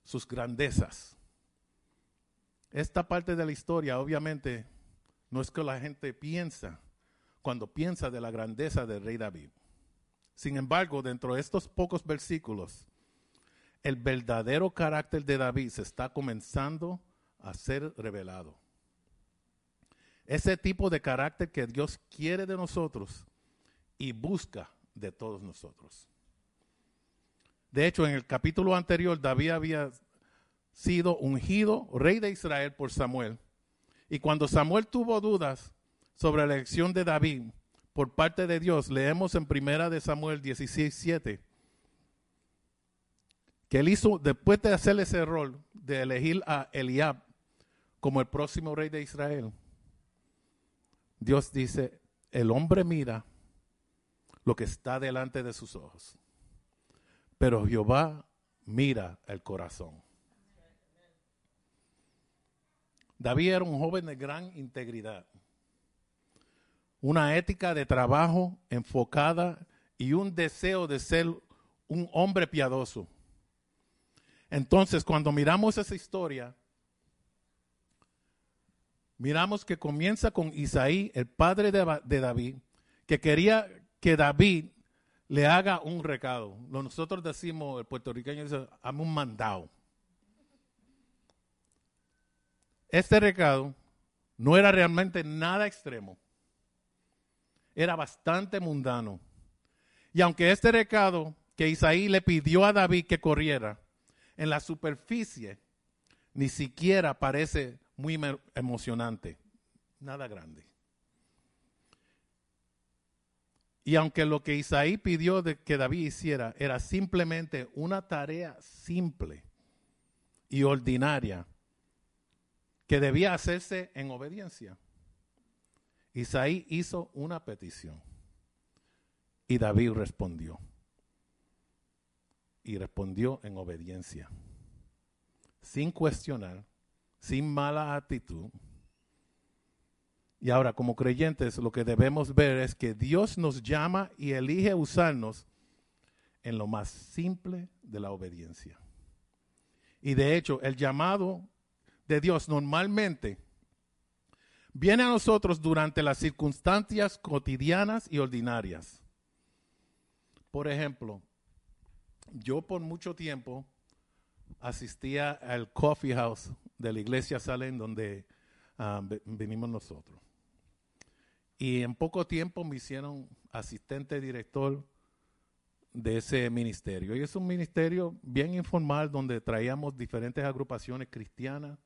Speaker 6: Sus grandezas. Esta parte de la historia, obviamente, no es que la gente piensa cuando piensa de la grandeza del rey David. Sin embargo, dentro de estos pocos versículos, el verdadero carácter de David se está comenzando a ser revelado. Ese tipo de carácter que Dios quiere de nosotros y busca de todos nosotros. De hecho, en el capítulo anterior, David había sido ungido rey de Israel por Samuel. Y cuando Samuel tuvo dudas sobre la elección de David por parte de Dios, leemos en primera de Samuel 16, 7, que él hizo, después de hacer ese rol de elegir a Eliab como el próximo rey de Israel, Dios dice, el hombre mira lo que está delante de sus ojos. Pero Jehová mira el corazón. David era un joven de gran integridad, una ética de trabajo enfocada y un deseo de ser un hombre piadoso. Entonces, cuando miramos esa historia, miramos que comienza con Isaí, el padre de, David, que quería que David le haga un recado. Nosotros decimos, el puertorriqueño dice, hazme un mandado. Este recado no era realmente nada extremo. Era bastante mundano. Y aunque este recado que Isaí le pidió a David que corriera, en la superficie ni siquiera parece muy emo- emocionante, nada grande. Y aunque lo que Isaí pidió de que David hiciera era simplemente una tarea simple y ordinaria que debía hacerse en obediencia, Isaí hizo una petición y David respondió. Y respondió en obediencia, sin cuestionar, sin mala actitud. Y ahora, como creyentes, lo que debemos ver es que Dios nos llama y elige usarnos en lo más simple de la obediencia. Y de hecho, el llamado de Dios normalmente viene a nosotros durante las circunstancias cotidianas y ordinarias. Por ejemplo, yo por mucho tiempo asistía al coffee house de la iglesia Salem donde ah, ve- venimos nosotros. Y en poco tiempo me hicieron asistente director de ese ministerio. Y es un ministerio bien informal donde traíamos diferentes agrupaciones cristianas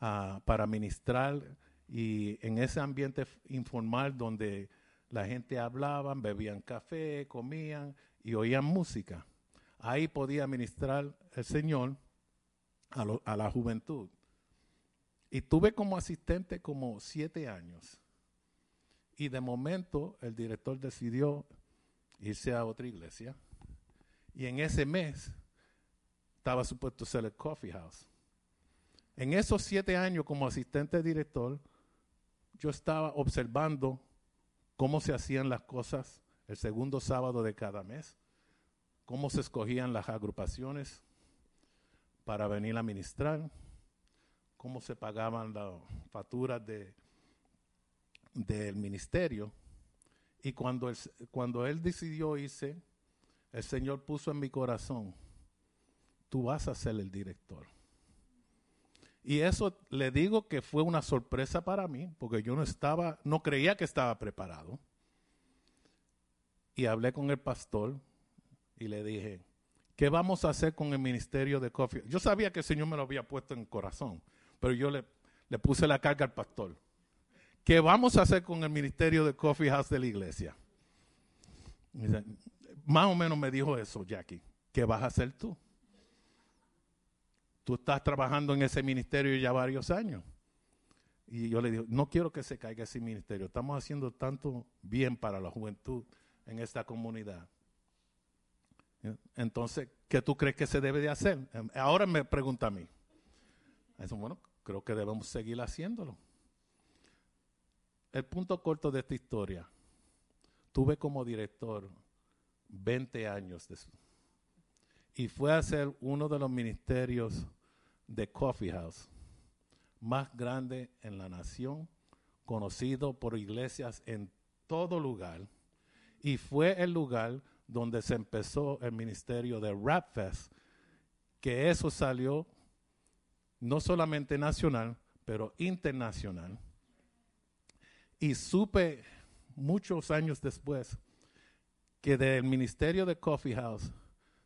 Speaker 6: ah, para ministrar y en ese ambiente informal donde la gente hablaba, bebían café, comían y oían música. Ahí podía ministrar el Señor a la juventud. Y tuve como asistente como siete años. Y de momento el director decidió irse a otra iglesia. Y en ese mes estaba supuesto ser el coffee house. En esos siete años como asistente director, yo estaba observando cómo se hacían las cosas el segundo sábado de cada mes, cómo se escogían las agrupaciones para venir a ministrar, cómo se pagaban las facturas de, del ministerio. Y cuando él, cuando él decidió irse, el Señor puso en mi corazón, tú vas a ser el director. Y eso le digo que fue una sorpresa para mí, porque yo no estaba, no creía que estaba preparado. Y hablé con el pastor y le dije, ¿qué vamos a hacer con el ministerio de Coffee? Yo sabía que el Señor me lo había puesto en el corazón, pero yo le, le puse la carga al pastor. ¿Qué vamos a hacer con el ministerio de Coffee House de la iglesia? Más o menos me dijo eso, Jackie. ¿Qué vas a hacer tú? Tú estás trabajando en ese ministerio ya varios años. Y yo le digo, no quiero que se caiga ese ministerio. Estamos haciendo tanto bien para la juventud en esta comunidad. Entonces, ¿qué tú crees que se debe de hacer? Ahora me pregunta a mí. Bueno, creo que debemos seguir haciéndolo. El punto corto de esta historia. Tuve como director 20 años de. Y fue a ser uno de los ministerios de Coffee House más grande en la nación, conocido por iglesias en todo lugar. Y fue el lugar donde se empezó el ministerio de Rap Fest, que eso salió no solamente nacional, pero internacional. Y supe muchos años después que del ministerio de Coffee House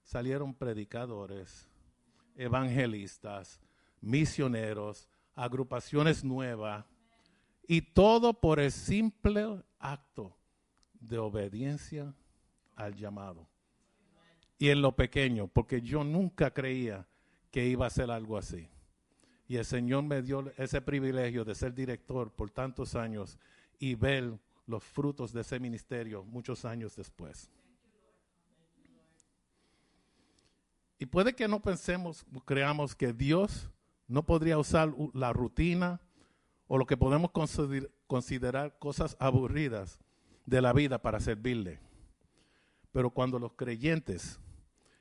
Speaker 6: salieron predicadores, evangelistas, misioneros, agrupaciones nuevas, y todo por el simple acto de obediencia al llamado. Y en lo pequeño, porque yo nunca creía que iba a ser algo así. Y el Señor me dio ese privilegio de ser director por tantos años y ver los frutos de ese ministerio muchos años después. Y puede que no pensemos, creamos que Dios no podría usar la rutina o lo que podemos consider, considerar cosas aburridas de la vida para servirle. Pero cuando los creyentes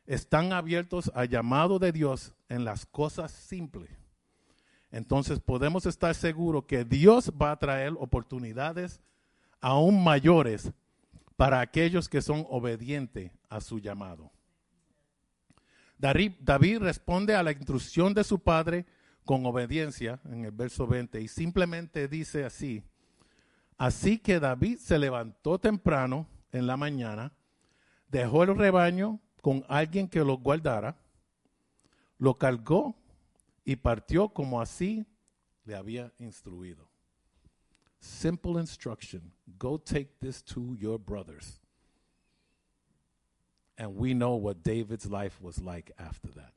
Speaker 6: están abiertos al llamado de Dios en las cosas simples, entonces podemos estar seguros que Dios va a traer oportunidades aún mayores para aquellos que son obedientes a su llamado. David responde a la instrucción de su padre con obediencia en el verso 20 y simplemente dice así, así que David se levantó temprano en la mañana, dejó el rebaño con alguien que lo guardara, lo cargó y partió como así le había instruido. Simple instruction. Go take this to your brothers. And we know what David's life was like after that.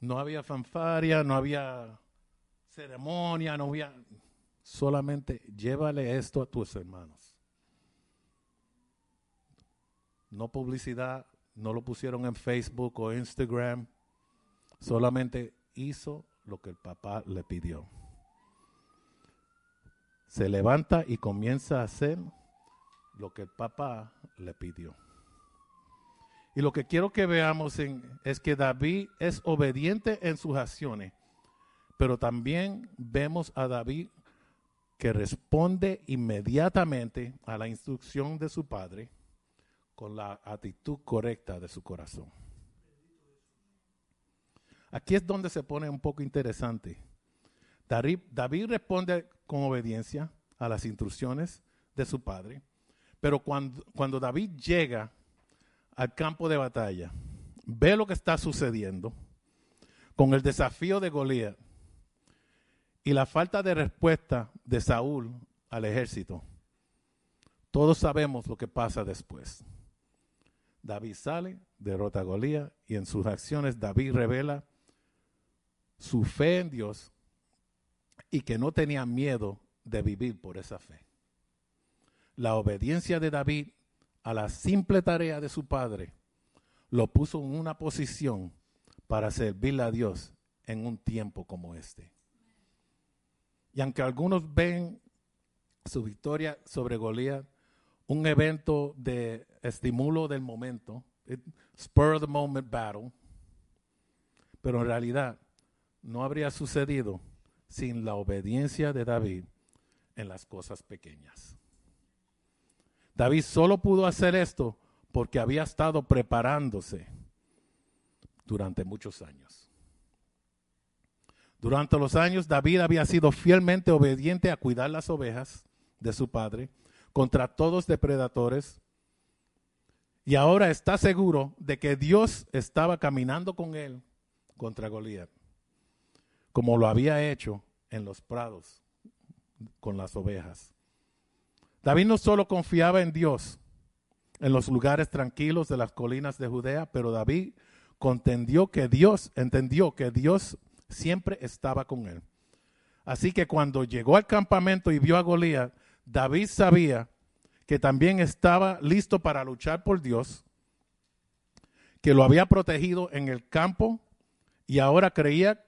Speaker 6: No había fanfaria, no había ceremonia, no había... Solamente llévale esto a tus hermanos. No publicidad, no lo pusieron en Facebook o Instagram. Solamente hizo lo que el papá le pidió. Se levanta y comienza a hacer lo que el papá le pidió. Y lo que quiero que veamos es que David es obediente en sus acciones, pero también vemos a David que responde inmediatamente a la instrucción de su padre con la actitud correcta de su corazón. Aquí es donde se pone un poco interesante. David, responde con obediencia a las instrucciones de su padre, pero cuando, cuando David llega al campo de batalla, ve lo que está sucediendo con el desafío de Goliat y la falta de respuesta de Saúl al ejército. Todos sabemos lo que pasa después. David sale, derrota a Goliat y en sus acciones David revela su fe en Dios y que no tenía miedo de vivir por esa fe. La obediencia de David a la simple tarea de su padre lo puso en una posición para servirle a Dios en un tiempo como este. Y aunque algunos ven su victoria sobre Goliat un evento de estímulo del momento, spur of the moment battle, pero en realidad no habría sucedido sin la obediencia de David en las cosas pequeñas. David solo pudo hacer esto porque había estado preparándose durante muchos años. Durante los años David había sido fielmente obediente a cuidar las ovejas de su padre contra todos depredadores y ahora está seguro de que Dios estaba caminando con él contra Goliat como lo había hecho en los prados con las ovejas. David no solo confiaba en Dios en los lugares tranquilos de las colinas de Judea, pero David contendió que Dios, entendió que Dios siempre estaba con él. Así que cuando llegó al campamento y vio a Goliat, David sabía que también estaba listo para luchar por Dios, que lo había protegido en el campo y ahora creía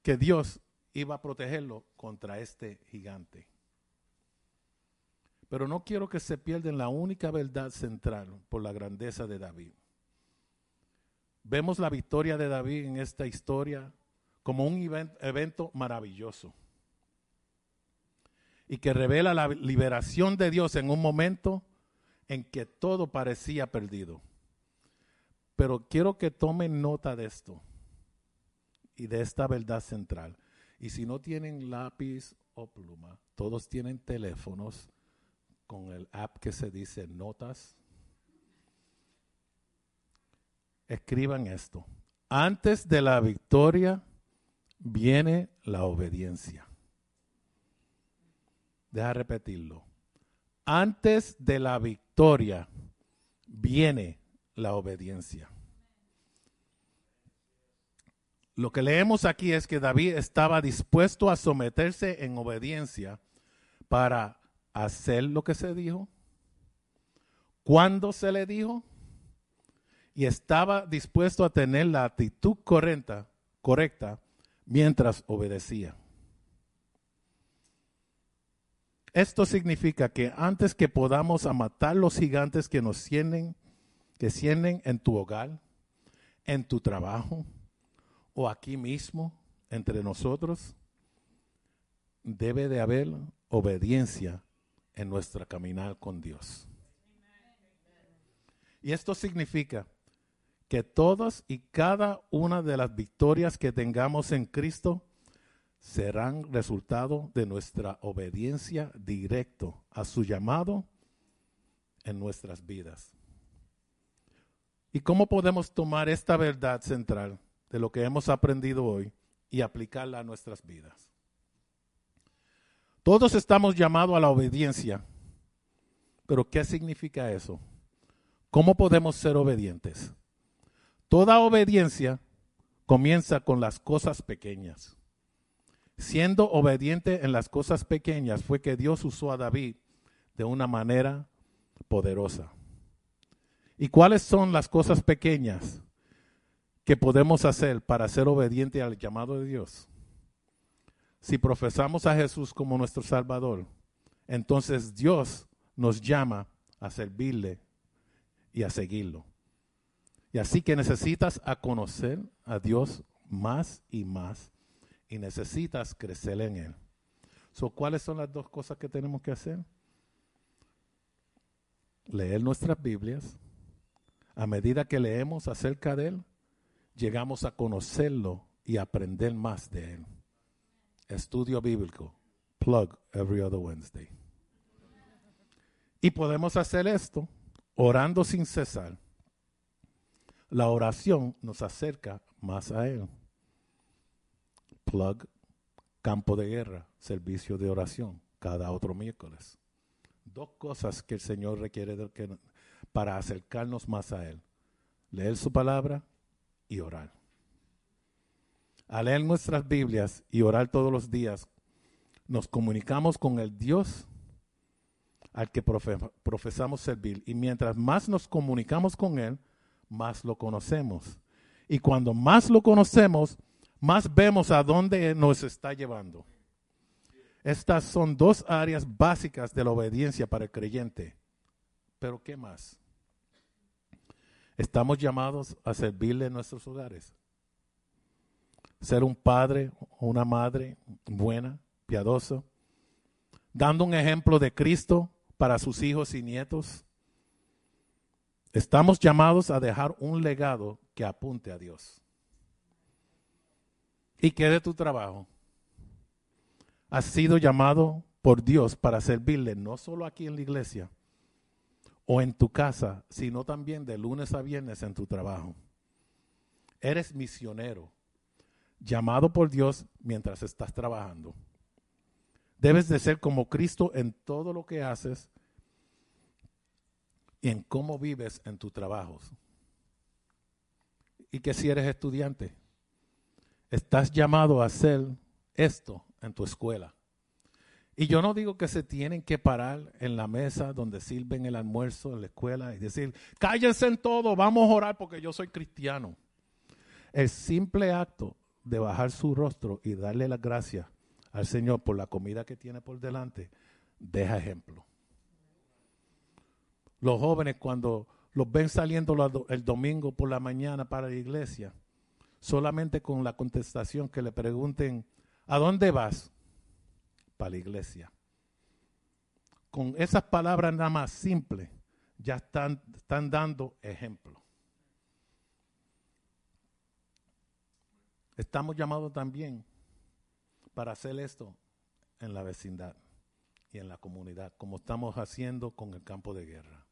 Speaker 6: que Dios iba a protegerlo contra este gigante. Pero no quiero que se pierda la única verdad central por la grandeza de David. Vemos la victoria de David en esta historia como un evento maravilloso y que revela la liberación de Dios en un momento en que todo parecía perdido. Pero quiero que tomen nota de esto y de esta verdad central. Y si no tienen lápiz o pluma, todos tienen teléfonos con el app que se dice notas. Escriban esto. Antes de la victoria viene la obediencia. Deja repetirlo. Antes de la victoria viene la obediencia. Lo que leemos aquí es que David estaba dispuesto a someterse en obediencia para hacer lo que se dijo, cuando se le dijo, y estaba dispuesto a tener la actitud correcta, correcta mientras obedecía. Esto significa que antes que podamos matar los gigantes que nos sienten, que sienten en tu hogar, en tu trabajo, o aquí mismo entre nosotros, debe de haber obediencia en nuestra caminar con Dios. Y esto significa que todas y cada una de las victorias que tengamos en Cristo serán resultado de nuestra obediencia directo a su llamado en nuestras vidas. ¿Y cómo podemos tomar esta verdad central de lo que hemos aprendido hoy y aplicarla a nuestras vidas? Todos estamos llamados a la obediencia, pero ¿qué significa eso? ¿Cómo podemos ser obedientes? Toda obediencia comienza con las cosas pequeñas. Siendo obediente en las cosas pequeñas fue que Dios usó a David de una manera poderosa. ¿Y cuáles son las cosas pequeñas que podemos hacer para ser obediente al llamado de Dios? Si profesamos a Jesús como nuestro Salvador, entonces Dios nos llama a servirle y a seguirlo. Y así que necesitas a conocer a Dios más y más y necesitas crecer en Él. So, ¿Cuáles son las dos cosas que tenemos que hacer? Leer nuestras Biblias. A medida que leemos acerca de Él, llegamos a conocerlo y aprender más de Él. Estudio bíblico. Plug every other Wednesday. Y podemos hacer esto orando sin cesar. La oración nos acerca más a Él plug, campo de guerra, servicio de oración, cada otro miércoles. Dos cosas que el Señor requiere de que, para acercarnos más a Él. Leer su palabra y orar. Al leer nuestras Biblias y orar todos los días, nos comunicamos con el Dios al que profesamos servir. Y mientras más nos comunicamos con Él, más lo conocemos. Y cuando más lo conocemos, más vemos a dónde nos está llevando. Estas son dos áreas básicas de la obediencia para el creyente. Pero ¿qué más? Estamos llamados a servirle en nuestros hogares. Ser un padre o una madre buena, piadosa, dando un ejemplo de Cristo para sus hijos y nietos. Estamos llamados a dejar un legado que apunte a Dios. ¿Y qué de tu trabajo? Has sido llamado por Dios para servirle no solo aquí en la iglesia o en tu casa, sino también de lunes a viernes en tu trabajo. Eres misionero, llamado por Dios mientras estás trabajando. Debes de ser como Cristo en todo lo que haces y en cómo vives en tus trabajos. Y que si eres estudiante, Estás llamado a hacer esto en tu escuela. Y yo no digo que se tienen que parar en la mesa donde sirven el almuerzo en la escuela y decir, cállense en todo, vamos a orar porque yo soy cristiano. El simple acto de bajar su rostro y darle las gracias al Señor por la comida que tiene por delante, deja ejemplo. Los jóvenes cuando los ven saliendo el domingo por la mañana para la iglesia, solamente con la contestación que le pregunten, ¿a dónde vas? Para la iglesia. Con esas palabras nada más simples, ya están, están dando ejemplo. Estamos llamados también para hacer esto en la vecindad y en la comunidad, como estamos haciendo con el campo de guerra.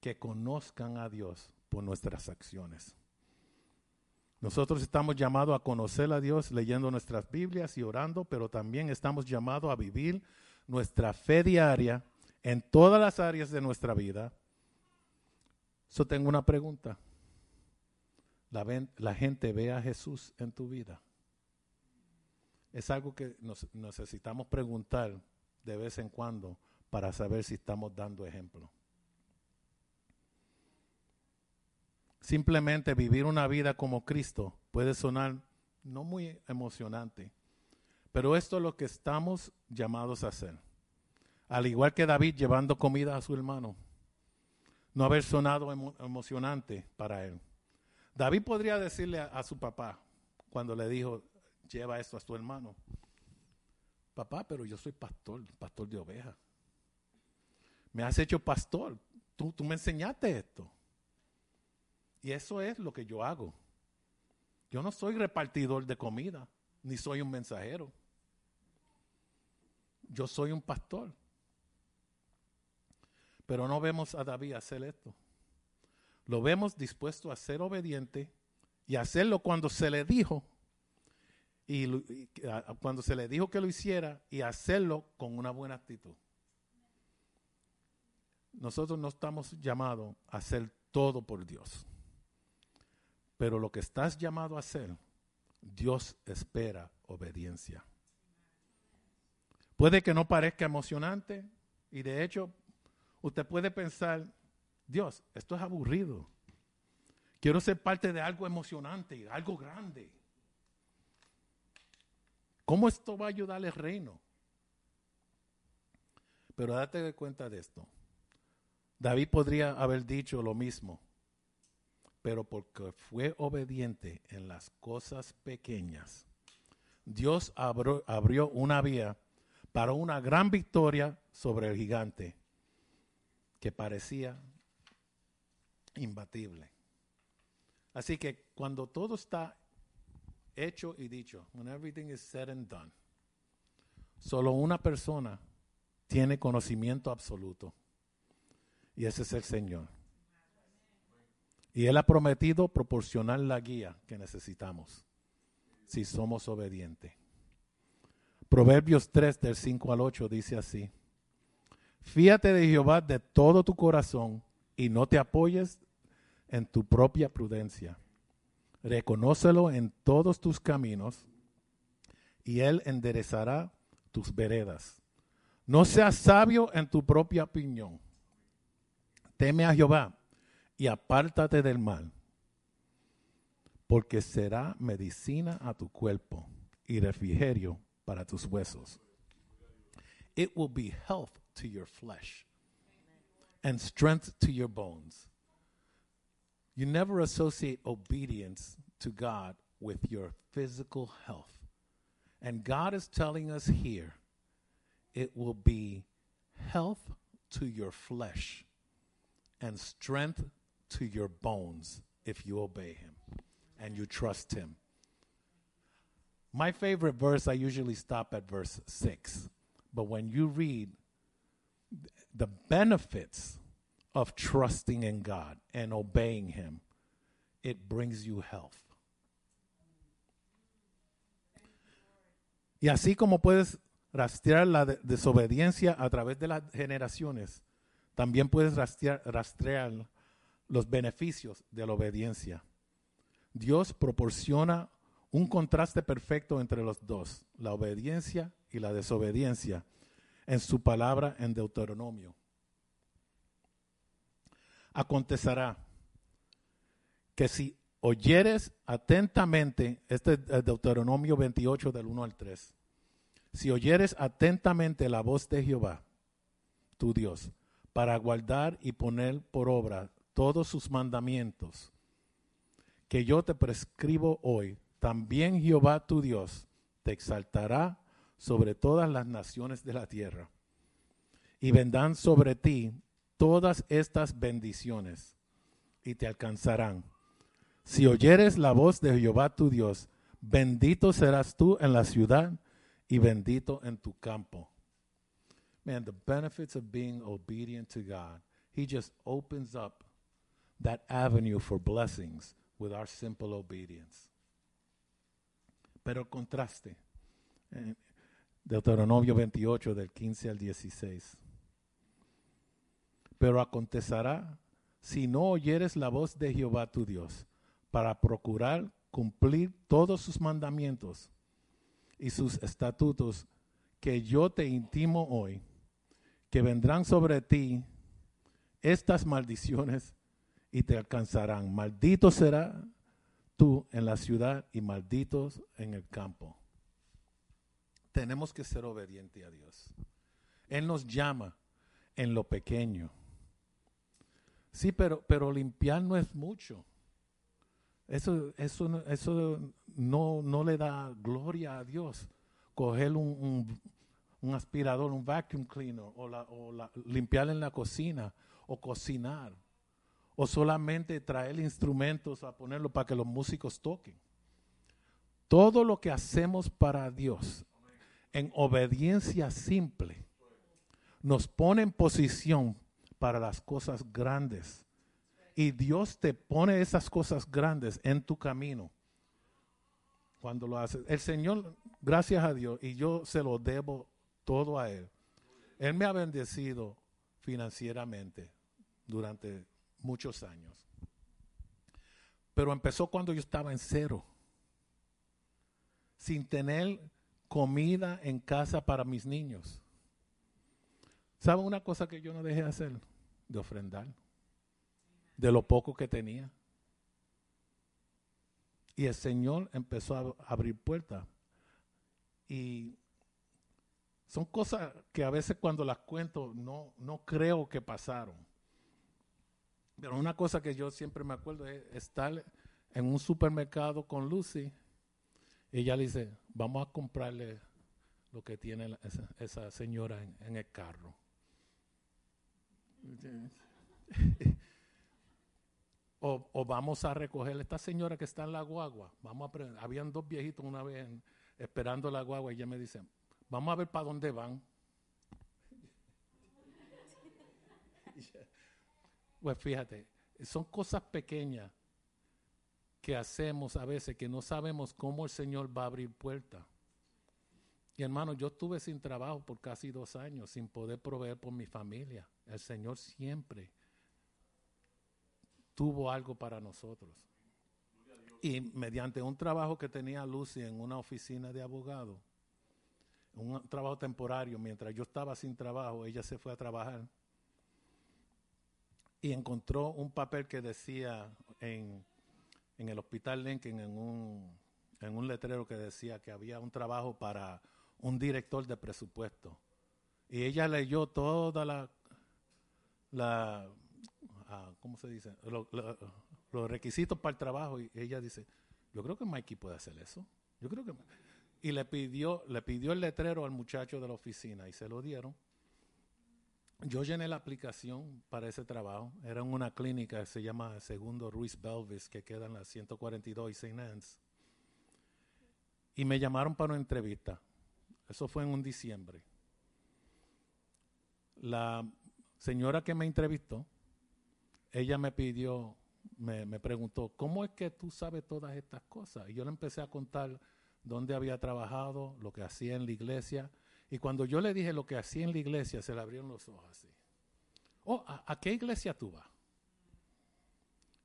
Speaker 6: Que conozcan a Dios por nuestras acciones. Nosotros estamos llamados a conocer a Dios leyendo nuestras Biblias y orando, pero también estamos llamados a vivir nuestra fe diaria en todas las áreas de nuestra vida. Yo tengo una pregunta. La, la, gente ve a Jesús en tu vida. Es algo que nos necesitamos preguntar de vez en cuando para saber si estamos dando ejemplo. Simplemente vivir una vida como Cristo puede sonar no muy emocionante, pero esto es lo que estamos llamados a hacer. Al igual que David llevando comida a su hermano, no haber sonado emocionante para él. David podría decirle a, su papá cuando le dijo, lleva esto a tu hermano. Papá, pero yo soy pastor, pastor de ovejas. Me has hecho pastor. Tú, tú me enseñaste esto. Y eso es lo que yo hago. Yo no soy repartidor de comida, ni soy un mensajero. Yo soy un pastor. Pero no vemos a David hacer esto. Lo vemos dispuesto a ser obediente y hacerlo cuando se le dijo y, cuando se le dijo que lo hiciera y hacerlo con una buena actitud. Nosotros no estamos llamados a hacer todo por Dios. Pero lo que estás llamado a hacer, Dios espera obediencia. Puede que no parezca emocionante y de hecho usted puede pensar, Dios, esto es aburrido. Quiero ser parte de algo emocionante, algo grande. ¿Cómo esto va a ayudar al reino? Pero date cuenta de esto. David podría haber dicho lo mismo, pero porque fue obediente en las cosas pequeñas, Dios abrió, abrió una vía para una gran victoria sobre el gigante que parecía imbatible. Así que cuando todo está hecho y dicho, when everything is said and done, solo una persona tiene conocimiento absoluto. Y ese es el Señor. Y Él ha prometido proporcionar la guía que necesitamos si somos obedientes. Proverbios 3 del 5 al 8 dice así. Fíate de Jehová de todo tu corazón y no te apoyes en tu propia prudencia. Reconócelo en todos tus caminos y Él enderezará tus veredas. No seas sabio en tu propia opinión. Teme a Jehová y apártate del mal, porque será medicina a tu cuerpo y refrigerio para tus huesos. It will be health to your flesh and strength to your bones. You never associate obedience to God with your physical health. And God is telling us here it will be health to your flesh and strength to your bones if you obey Him and you trust Him. My favorite verse, I usually stop at verse 6. But when you read the benefits of trusting in God and obeying Him, it brings you health. Y así como puedes rastrear la desobediencia a través de las generaciones, también puedes rastrear, rastrear los beneficios de la obediencia. Dios proporciona un contraste perfecto entre los dos, la obediencia y la desobediencia, en su palabra en Deuteronomio. Acontecerá que si oyeres atentamente, este es Deuteronomio 28 del 1 al 3, si oyeres atentamente la voz de Jehová, tu Dios, para guardar y poner por obra todos sus mandamientos que yo te prescribo hoy, también Jehová tu Dios te exaltará sobre todas las naciones de la tierra. Y vendrán sobre ti todas estas bendiciones y te alcanzarán. Si oyeres la voz de Jehová tu Dios, bendito serás tú en la ciudad y bendito en tu campo. Man, the benefits of being obedient to God, He just opens up that avenue for blessings with our simple obedience. Pero contraste, eh, Deuteronomio 28 del 15 al 16. Pero acontecerá si no oyeres la voz de Jehová tu Dios para procurar cumplir todos sus mandamientos y sus estatutos que yo te intimo hoy, que vendrán sobre ti estas maldiciones y te alcanzarán. Maldito será tú en la ciudad y malditos en el campo. Tenemos que ser obedientes a Dios. Él nos llama en lo pequeño. Sí, pero, pero limpiar no es mucho. Eso, eso, eso no, no le da gloria a Dios. Coger un, un- un aspirador, un vacuum cleaner, o, la, o la- limpiar en la cocina, o cocinar, o solamente traer instrumentos a ponerlo para que los músicos toquen. Todo lo que hacemos para Dios en obediencia simple nos pone en posición para las cosas grandes. Y Dios te pone esas cosas grandes en tu camino cuando lo haces. El Señor, gracias a Dios, y yo se lo debo todo a Él. Él me ha bendecido financieramente durante muchos años. Pero empezó cuando yo estaba en cero, sin tener comida en casa para mis niños. ¿Saben una cosa que yo no dejé de hacer? De ofrendar. De lo poco que tenía. Y el Señor empezó a abrir puertas. Y son cosas que a veces cuando las cuento no, no creo que pasaron. Pero una cosa que yo siempre me acuerdo es estar en un supermercado con Lucy. Y ella le dice, vamos a comprarle lo que tiene esa, señora en el carro. *laughs* o, vamos a recoger esta señora que está en la guagua. Vamos a Habían dos viejitos una vez esperando la guagua y ella me dice, vamos a ver para dónde van. Pues fíjate, son cosas pequeñas que hacemos a veces que no sabemos cómo el Señor va a abrir puertas. Y hermano, yo estuve sin trabajo por casi dos años, sin poder proveer por mi familia. El Señor siempre tuvo algo para nosotros. Y mediante un trabajo que tenía Lucy en una oficina de abogado, un trabajo temporario, mientras yo estaba sin trabajo, ella se fue a trabajar y encontró un papel que decía en, en el hospital Lincoln, en un, en un letrero que decía que había un trabajo para un director de presupuesto. Y ella leyó toda la, la ah, ¿cómo se dice? los requisitos para el trabajo y ella dice, yo creo que Mikey puede hacer eso. Yo creo que y le pidió le pidió el letrero al muchacho de la oficina y se lo dieron. Yo llené la aplicación para ese trabajo. Era en una clínica que se llama Segundo Ruiz Belvis, que queda en la 142 y St. Anne's. Y me llamaron para una entrevista. Eso fue en un diciembre. La señora que me entrevistó, ella me pidió, me, me, preguntó, ¿cómo es que tú sabes todas estas cosas? Y yo le empecé a contar dónde había trabajado, lo que hacía en la iglesia. Y cuando yo le dije lo que hacía en la iglesia, se le abrieron los ojos así. Oh, ¿a, qué iglesia tú vas?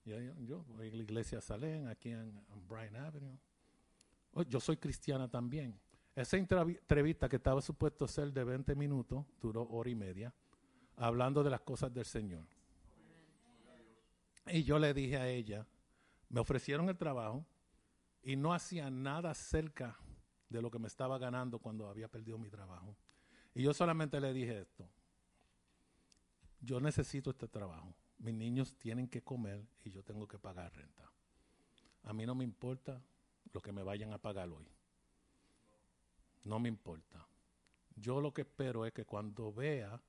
Speaker 6: Yo, yo, voy a la iglesia Salén, aquí en, en Bryan Avenue. Oh, yo soy cristiana también. Esa entrevista que estaba supuesto ser de 20 minutos, duró hora y media, hablando de las cosas del Señor. Y yo le dije a ella, me ofrecieron el trabajo y no hacía nada cerca de lo que me estaba ganando cuando había perdido mi trabajo. Y yo solamente le dije esto, yo necesito este trabajo, mis niños tienen que comer y yo tengo que pagar renta. A mí no me importa lo que me vayan a pagar hoy. No me importa. Yo lo que espero es que cuando vea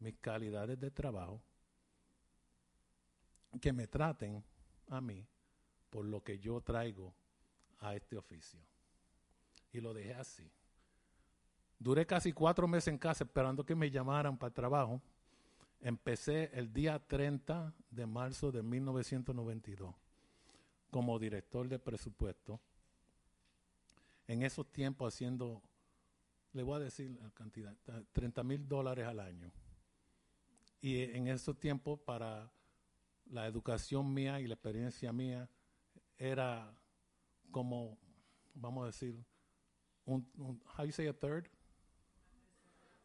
Speaker 6: mis calidades de trabajo, que me traten a mí por lo que yo traigo a este oficio. Y lo dejé así. Duré casi cuatro meses en casa esperando que me llamaran para el trabajo. Empecé el día 30 de marzo de 1992 como director de presupuesto. En esos tiempos haciendo le voy a decir la cantidad, 30 mil dólares al año. Y en esos tiempos para la educación mía y la experiencia mía era como, vamos a decir, un, how you say a third?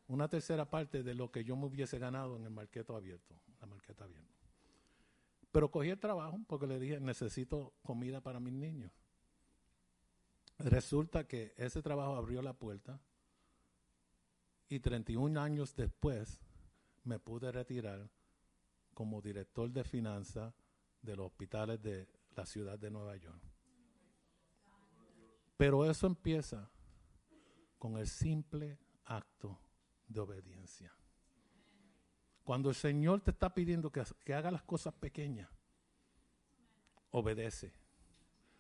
Speaker 6: Una tercera parte de lo que yo me hubiese ganado en el marqueto abierto, la marqueta abierta. Pero cogí el trabajo porque le dije, necesito comida para mis niños. Resulta que ese trabajo abrió la puerta y 31 años después me pude retirar como director de finanzas de los hospitales de la ciudad de Nueva York. Pero eso empieza con el simple acto de obediencia. Cuando el Señor te está pidiendo que, que haga las cosas pequeñas, obedece.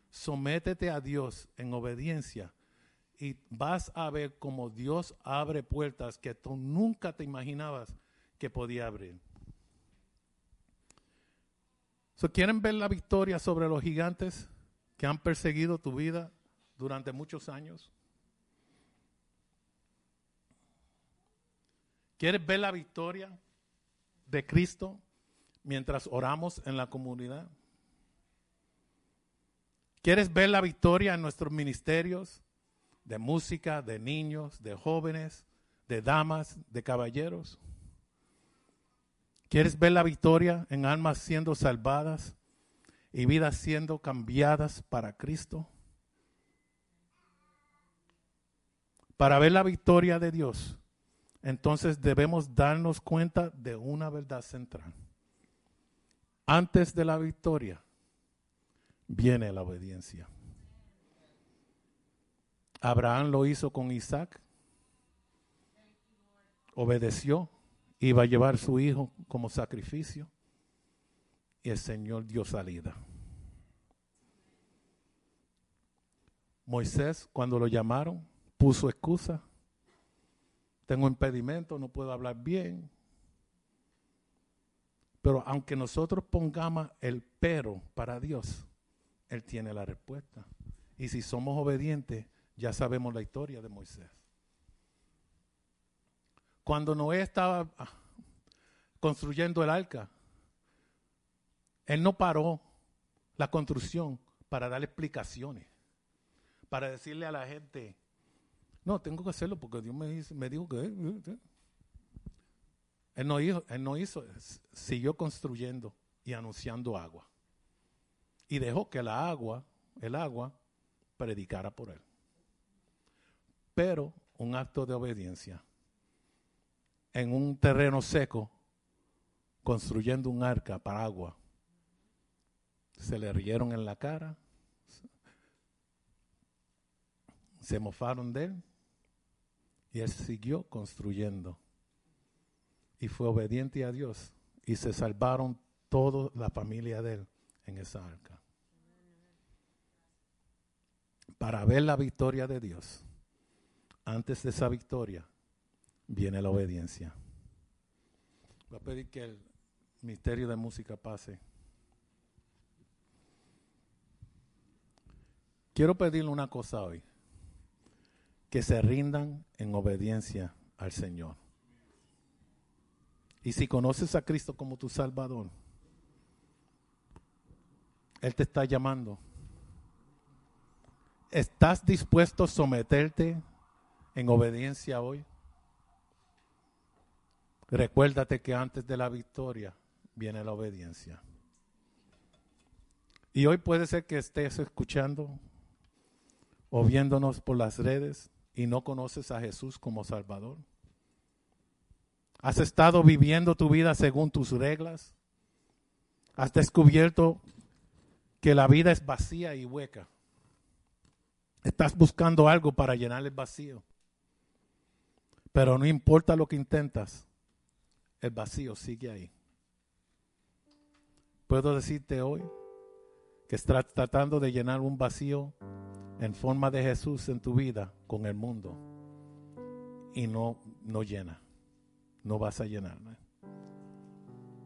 Speaker 6: Sométete a Dios en obediencia y vas a ver cómo Dios abre puertas que tú nunca te imaginabas que podía abrir. So, ¿Quieren ver la victoria sobre los gigantes que han perseguido tu vida durante muchos años? ¿Quieres ver la victoria de Cristo mientras oramos en la comunidad? ¿Quieres ver la victoria en nuestros ministerios de música, de niños, de jóvenes, de damas, de caballeros? ¿Quieres ver la victoria en almas siendo salvadas y vidas siendo cambiadas para Cristo? Para ver la victoria de Dios, entonces debemos darnos cuenta de una verdad central. Antes de la victoria viene la obediencia. Abraham lo hizo con Isaac, obedeció, iba a llevar su hijo como sacrificio y el Señor dio salida. Moisés, cuando lo llamaron, puso excusa. Tengo impedimento, no puedo hablar bien. Pero aunque nosotros pongamos el pero para Dios, Él tiene la respuesta. Y si somos obedientes, ya sabemos la historia de Moisés. Cuando Noé estaba ah, construyendo el arca, él no paró la construcción para dar explicaciones, para decirle a la gente, no, tengo que hacerlo porque Dios me, me dijo que... Eh, eh". Él no, hizo, él no hizo, siguió construyendo y anunciando agua. Y dejó que la agua, el agua, predicara por él. Pero un acto de obediencia en un terreno seco, construyendo un arca para agua, se le rieron en la cara, se mofaron de él y él siguió construyendo y fue obediente a Dios y se salvaron toda la familia de él en esa arca. Para ver la victoria de Dios, antes de esa victoria viene la obediencia. Voy a pedir que el misterio de música pase. Quiero pedirle una cosa hoy, que se rindan en obediencia al Señor. Y si conoces a Cristo como tu Salvador, Él te está llamando. ¿Estás dispuesto a someterte en obediencia hoy? Recuérdate que antes de la victoria viene la obediencia. Y hoy puede ser que estés escuchando o viéndonos por las redes y no conoces a Jesús como Salvador? ¿Has estado viviendo tu vida según tus reglas? ¿Has descubierto que la vida es vacía y hueca? Estás buscando algo para llenar el vacío. Pero no importa lo que intentas, el vacío sigue ahí. Puedo decirte hoy que estás tratando de llenar un vacío en forma de Jesús en tu vida con el mundo y no, no llena. No vas a llenar.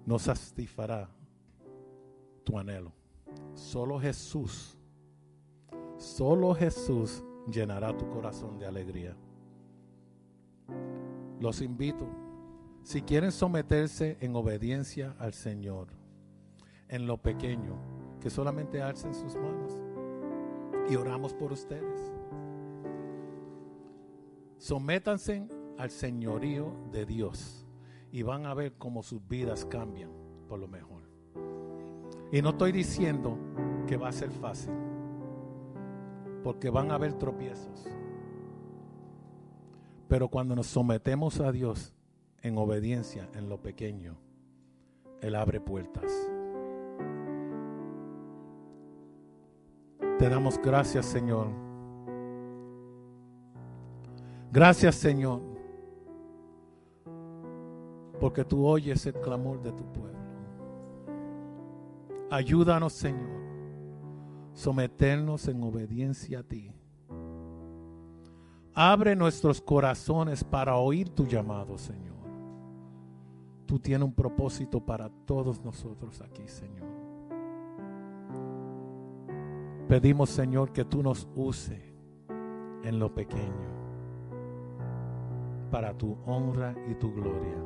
Speaker 6: No satisfará tu anhelo. Solo Jesús, solo Jesús llenará tu corazón de alegría. Los invito, si quieren someterse en obediencia al Señor, en lo pequeño, que solamente alcen sus manos y oramos por ustedes. Sométanse al señorío de Dios y van a ver cómo sus vidas cambian por lo mejor. Y no estoy diciendo que va a ser fácil, porque van a haber tropiezos. Pero cuando nos sometemos a Dios en obediencia en lo pequeño, Él abre puertas. Te damos gracias, Señor. Gracias, Señor, porque tú oyes el clamor de tu pueblo. Ayúdanos, Señor, someternos en obediencia a ti. Abre nuestros corazones para oír tu llamado, Señor. Tú tienes un propósito para todos nosotros aquí, Señor
Speaker 4: pedimos, Señor, que tú nos uses en lo pequeño para tu honra y tu gloria.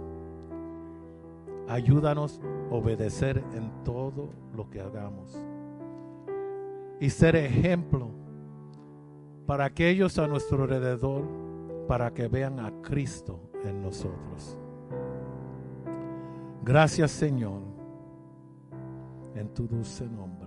Speaker 4: Ayúdanos a obedecer en todo lo que hagamos y ser ejemplo para aquellos a nuestro alrededor para que vean a Cristo en nosotros. Gracias Señor, en tu dulce nombre.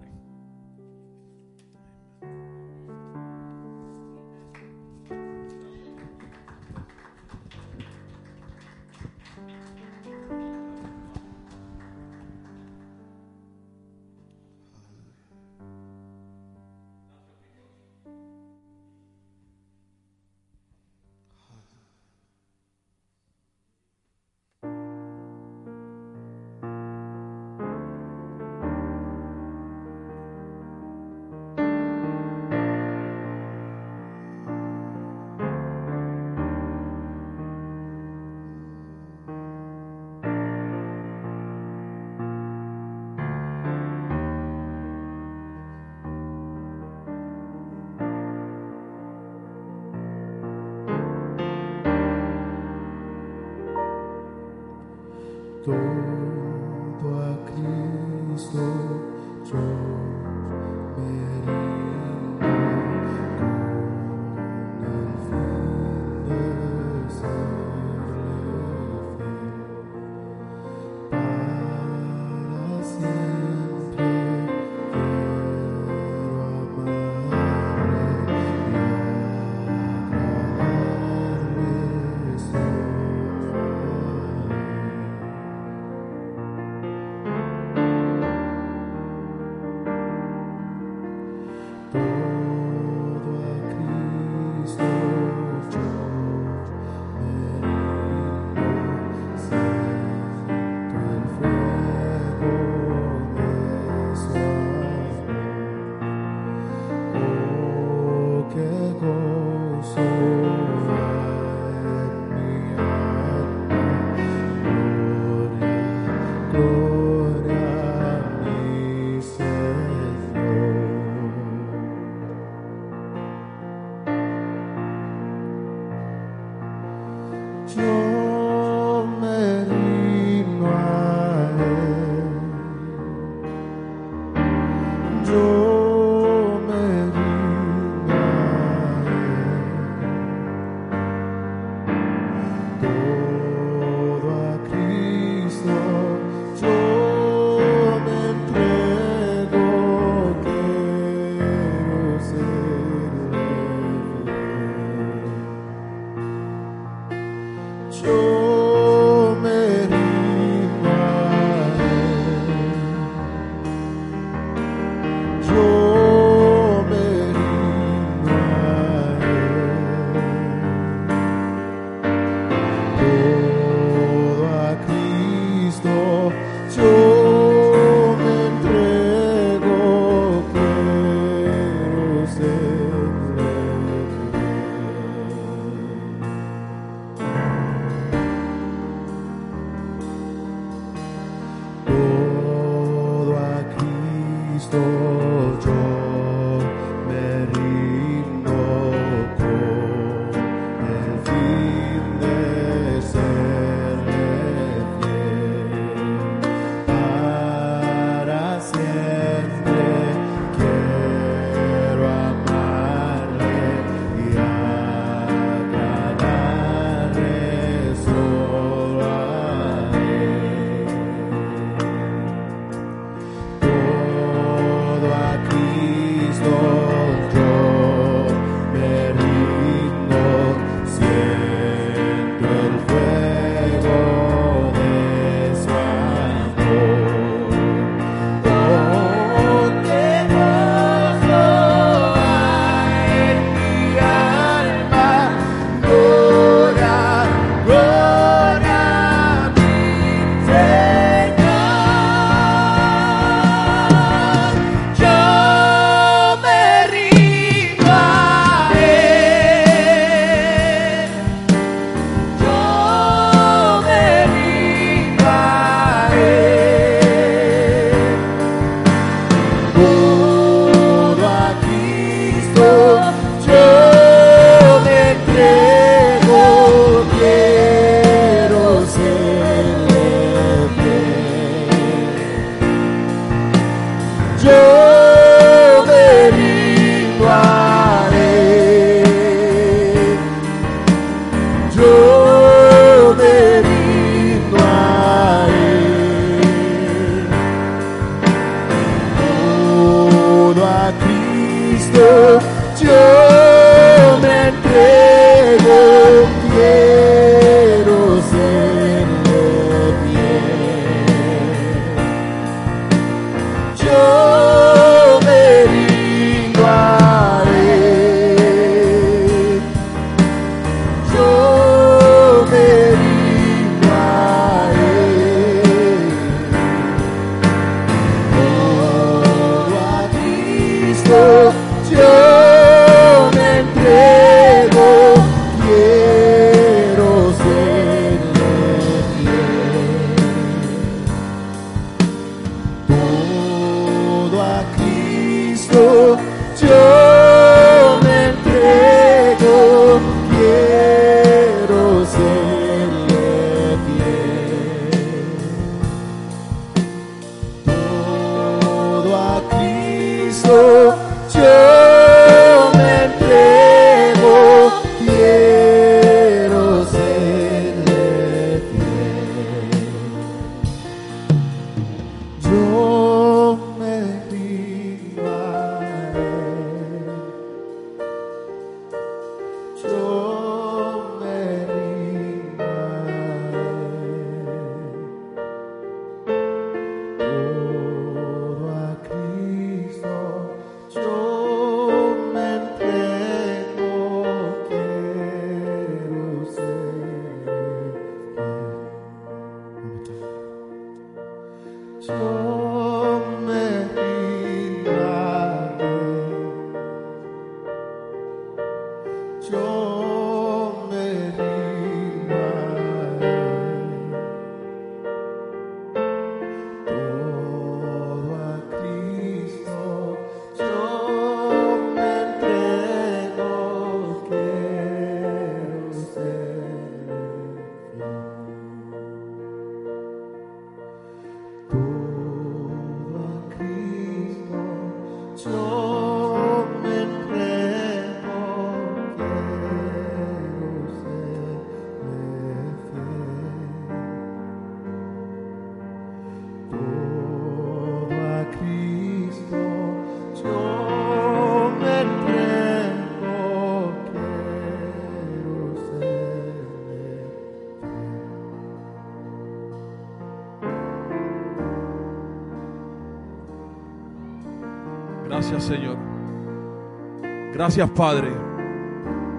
Speaker 2: Padre.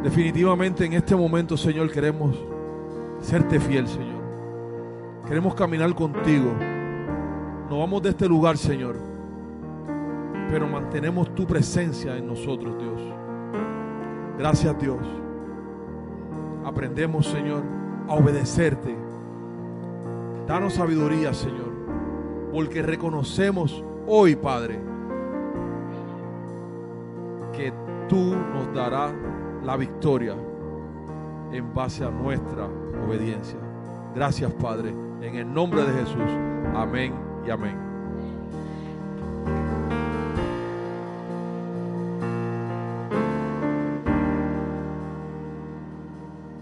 Speaker 2: Definitivamente en este momento Señor queremos serte fiel Señor. Queremos caminar contigo. No vamos de este lugar Señor. Pero mantenemos tu presencia en nosotros Dios. Gracias Dios. Aprendemos Señor a obedecerte. Danos sabiduría Señor. Porque reconocemos hoy Padre tú nos darás la victoria en base a nuestra obediencia. Gracias, Padre, en el nombre de Jesús. Amén y amén.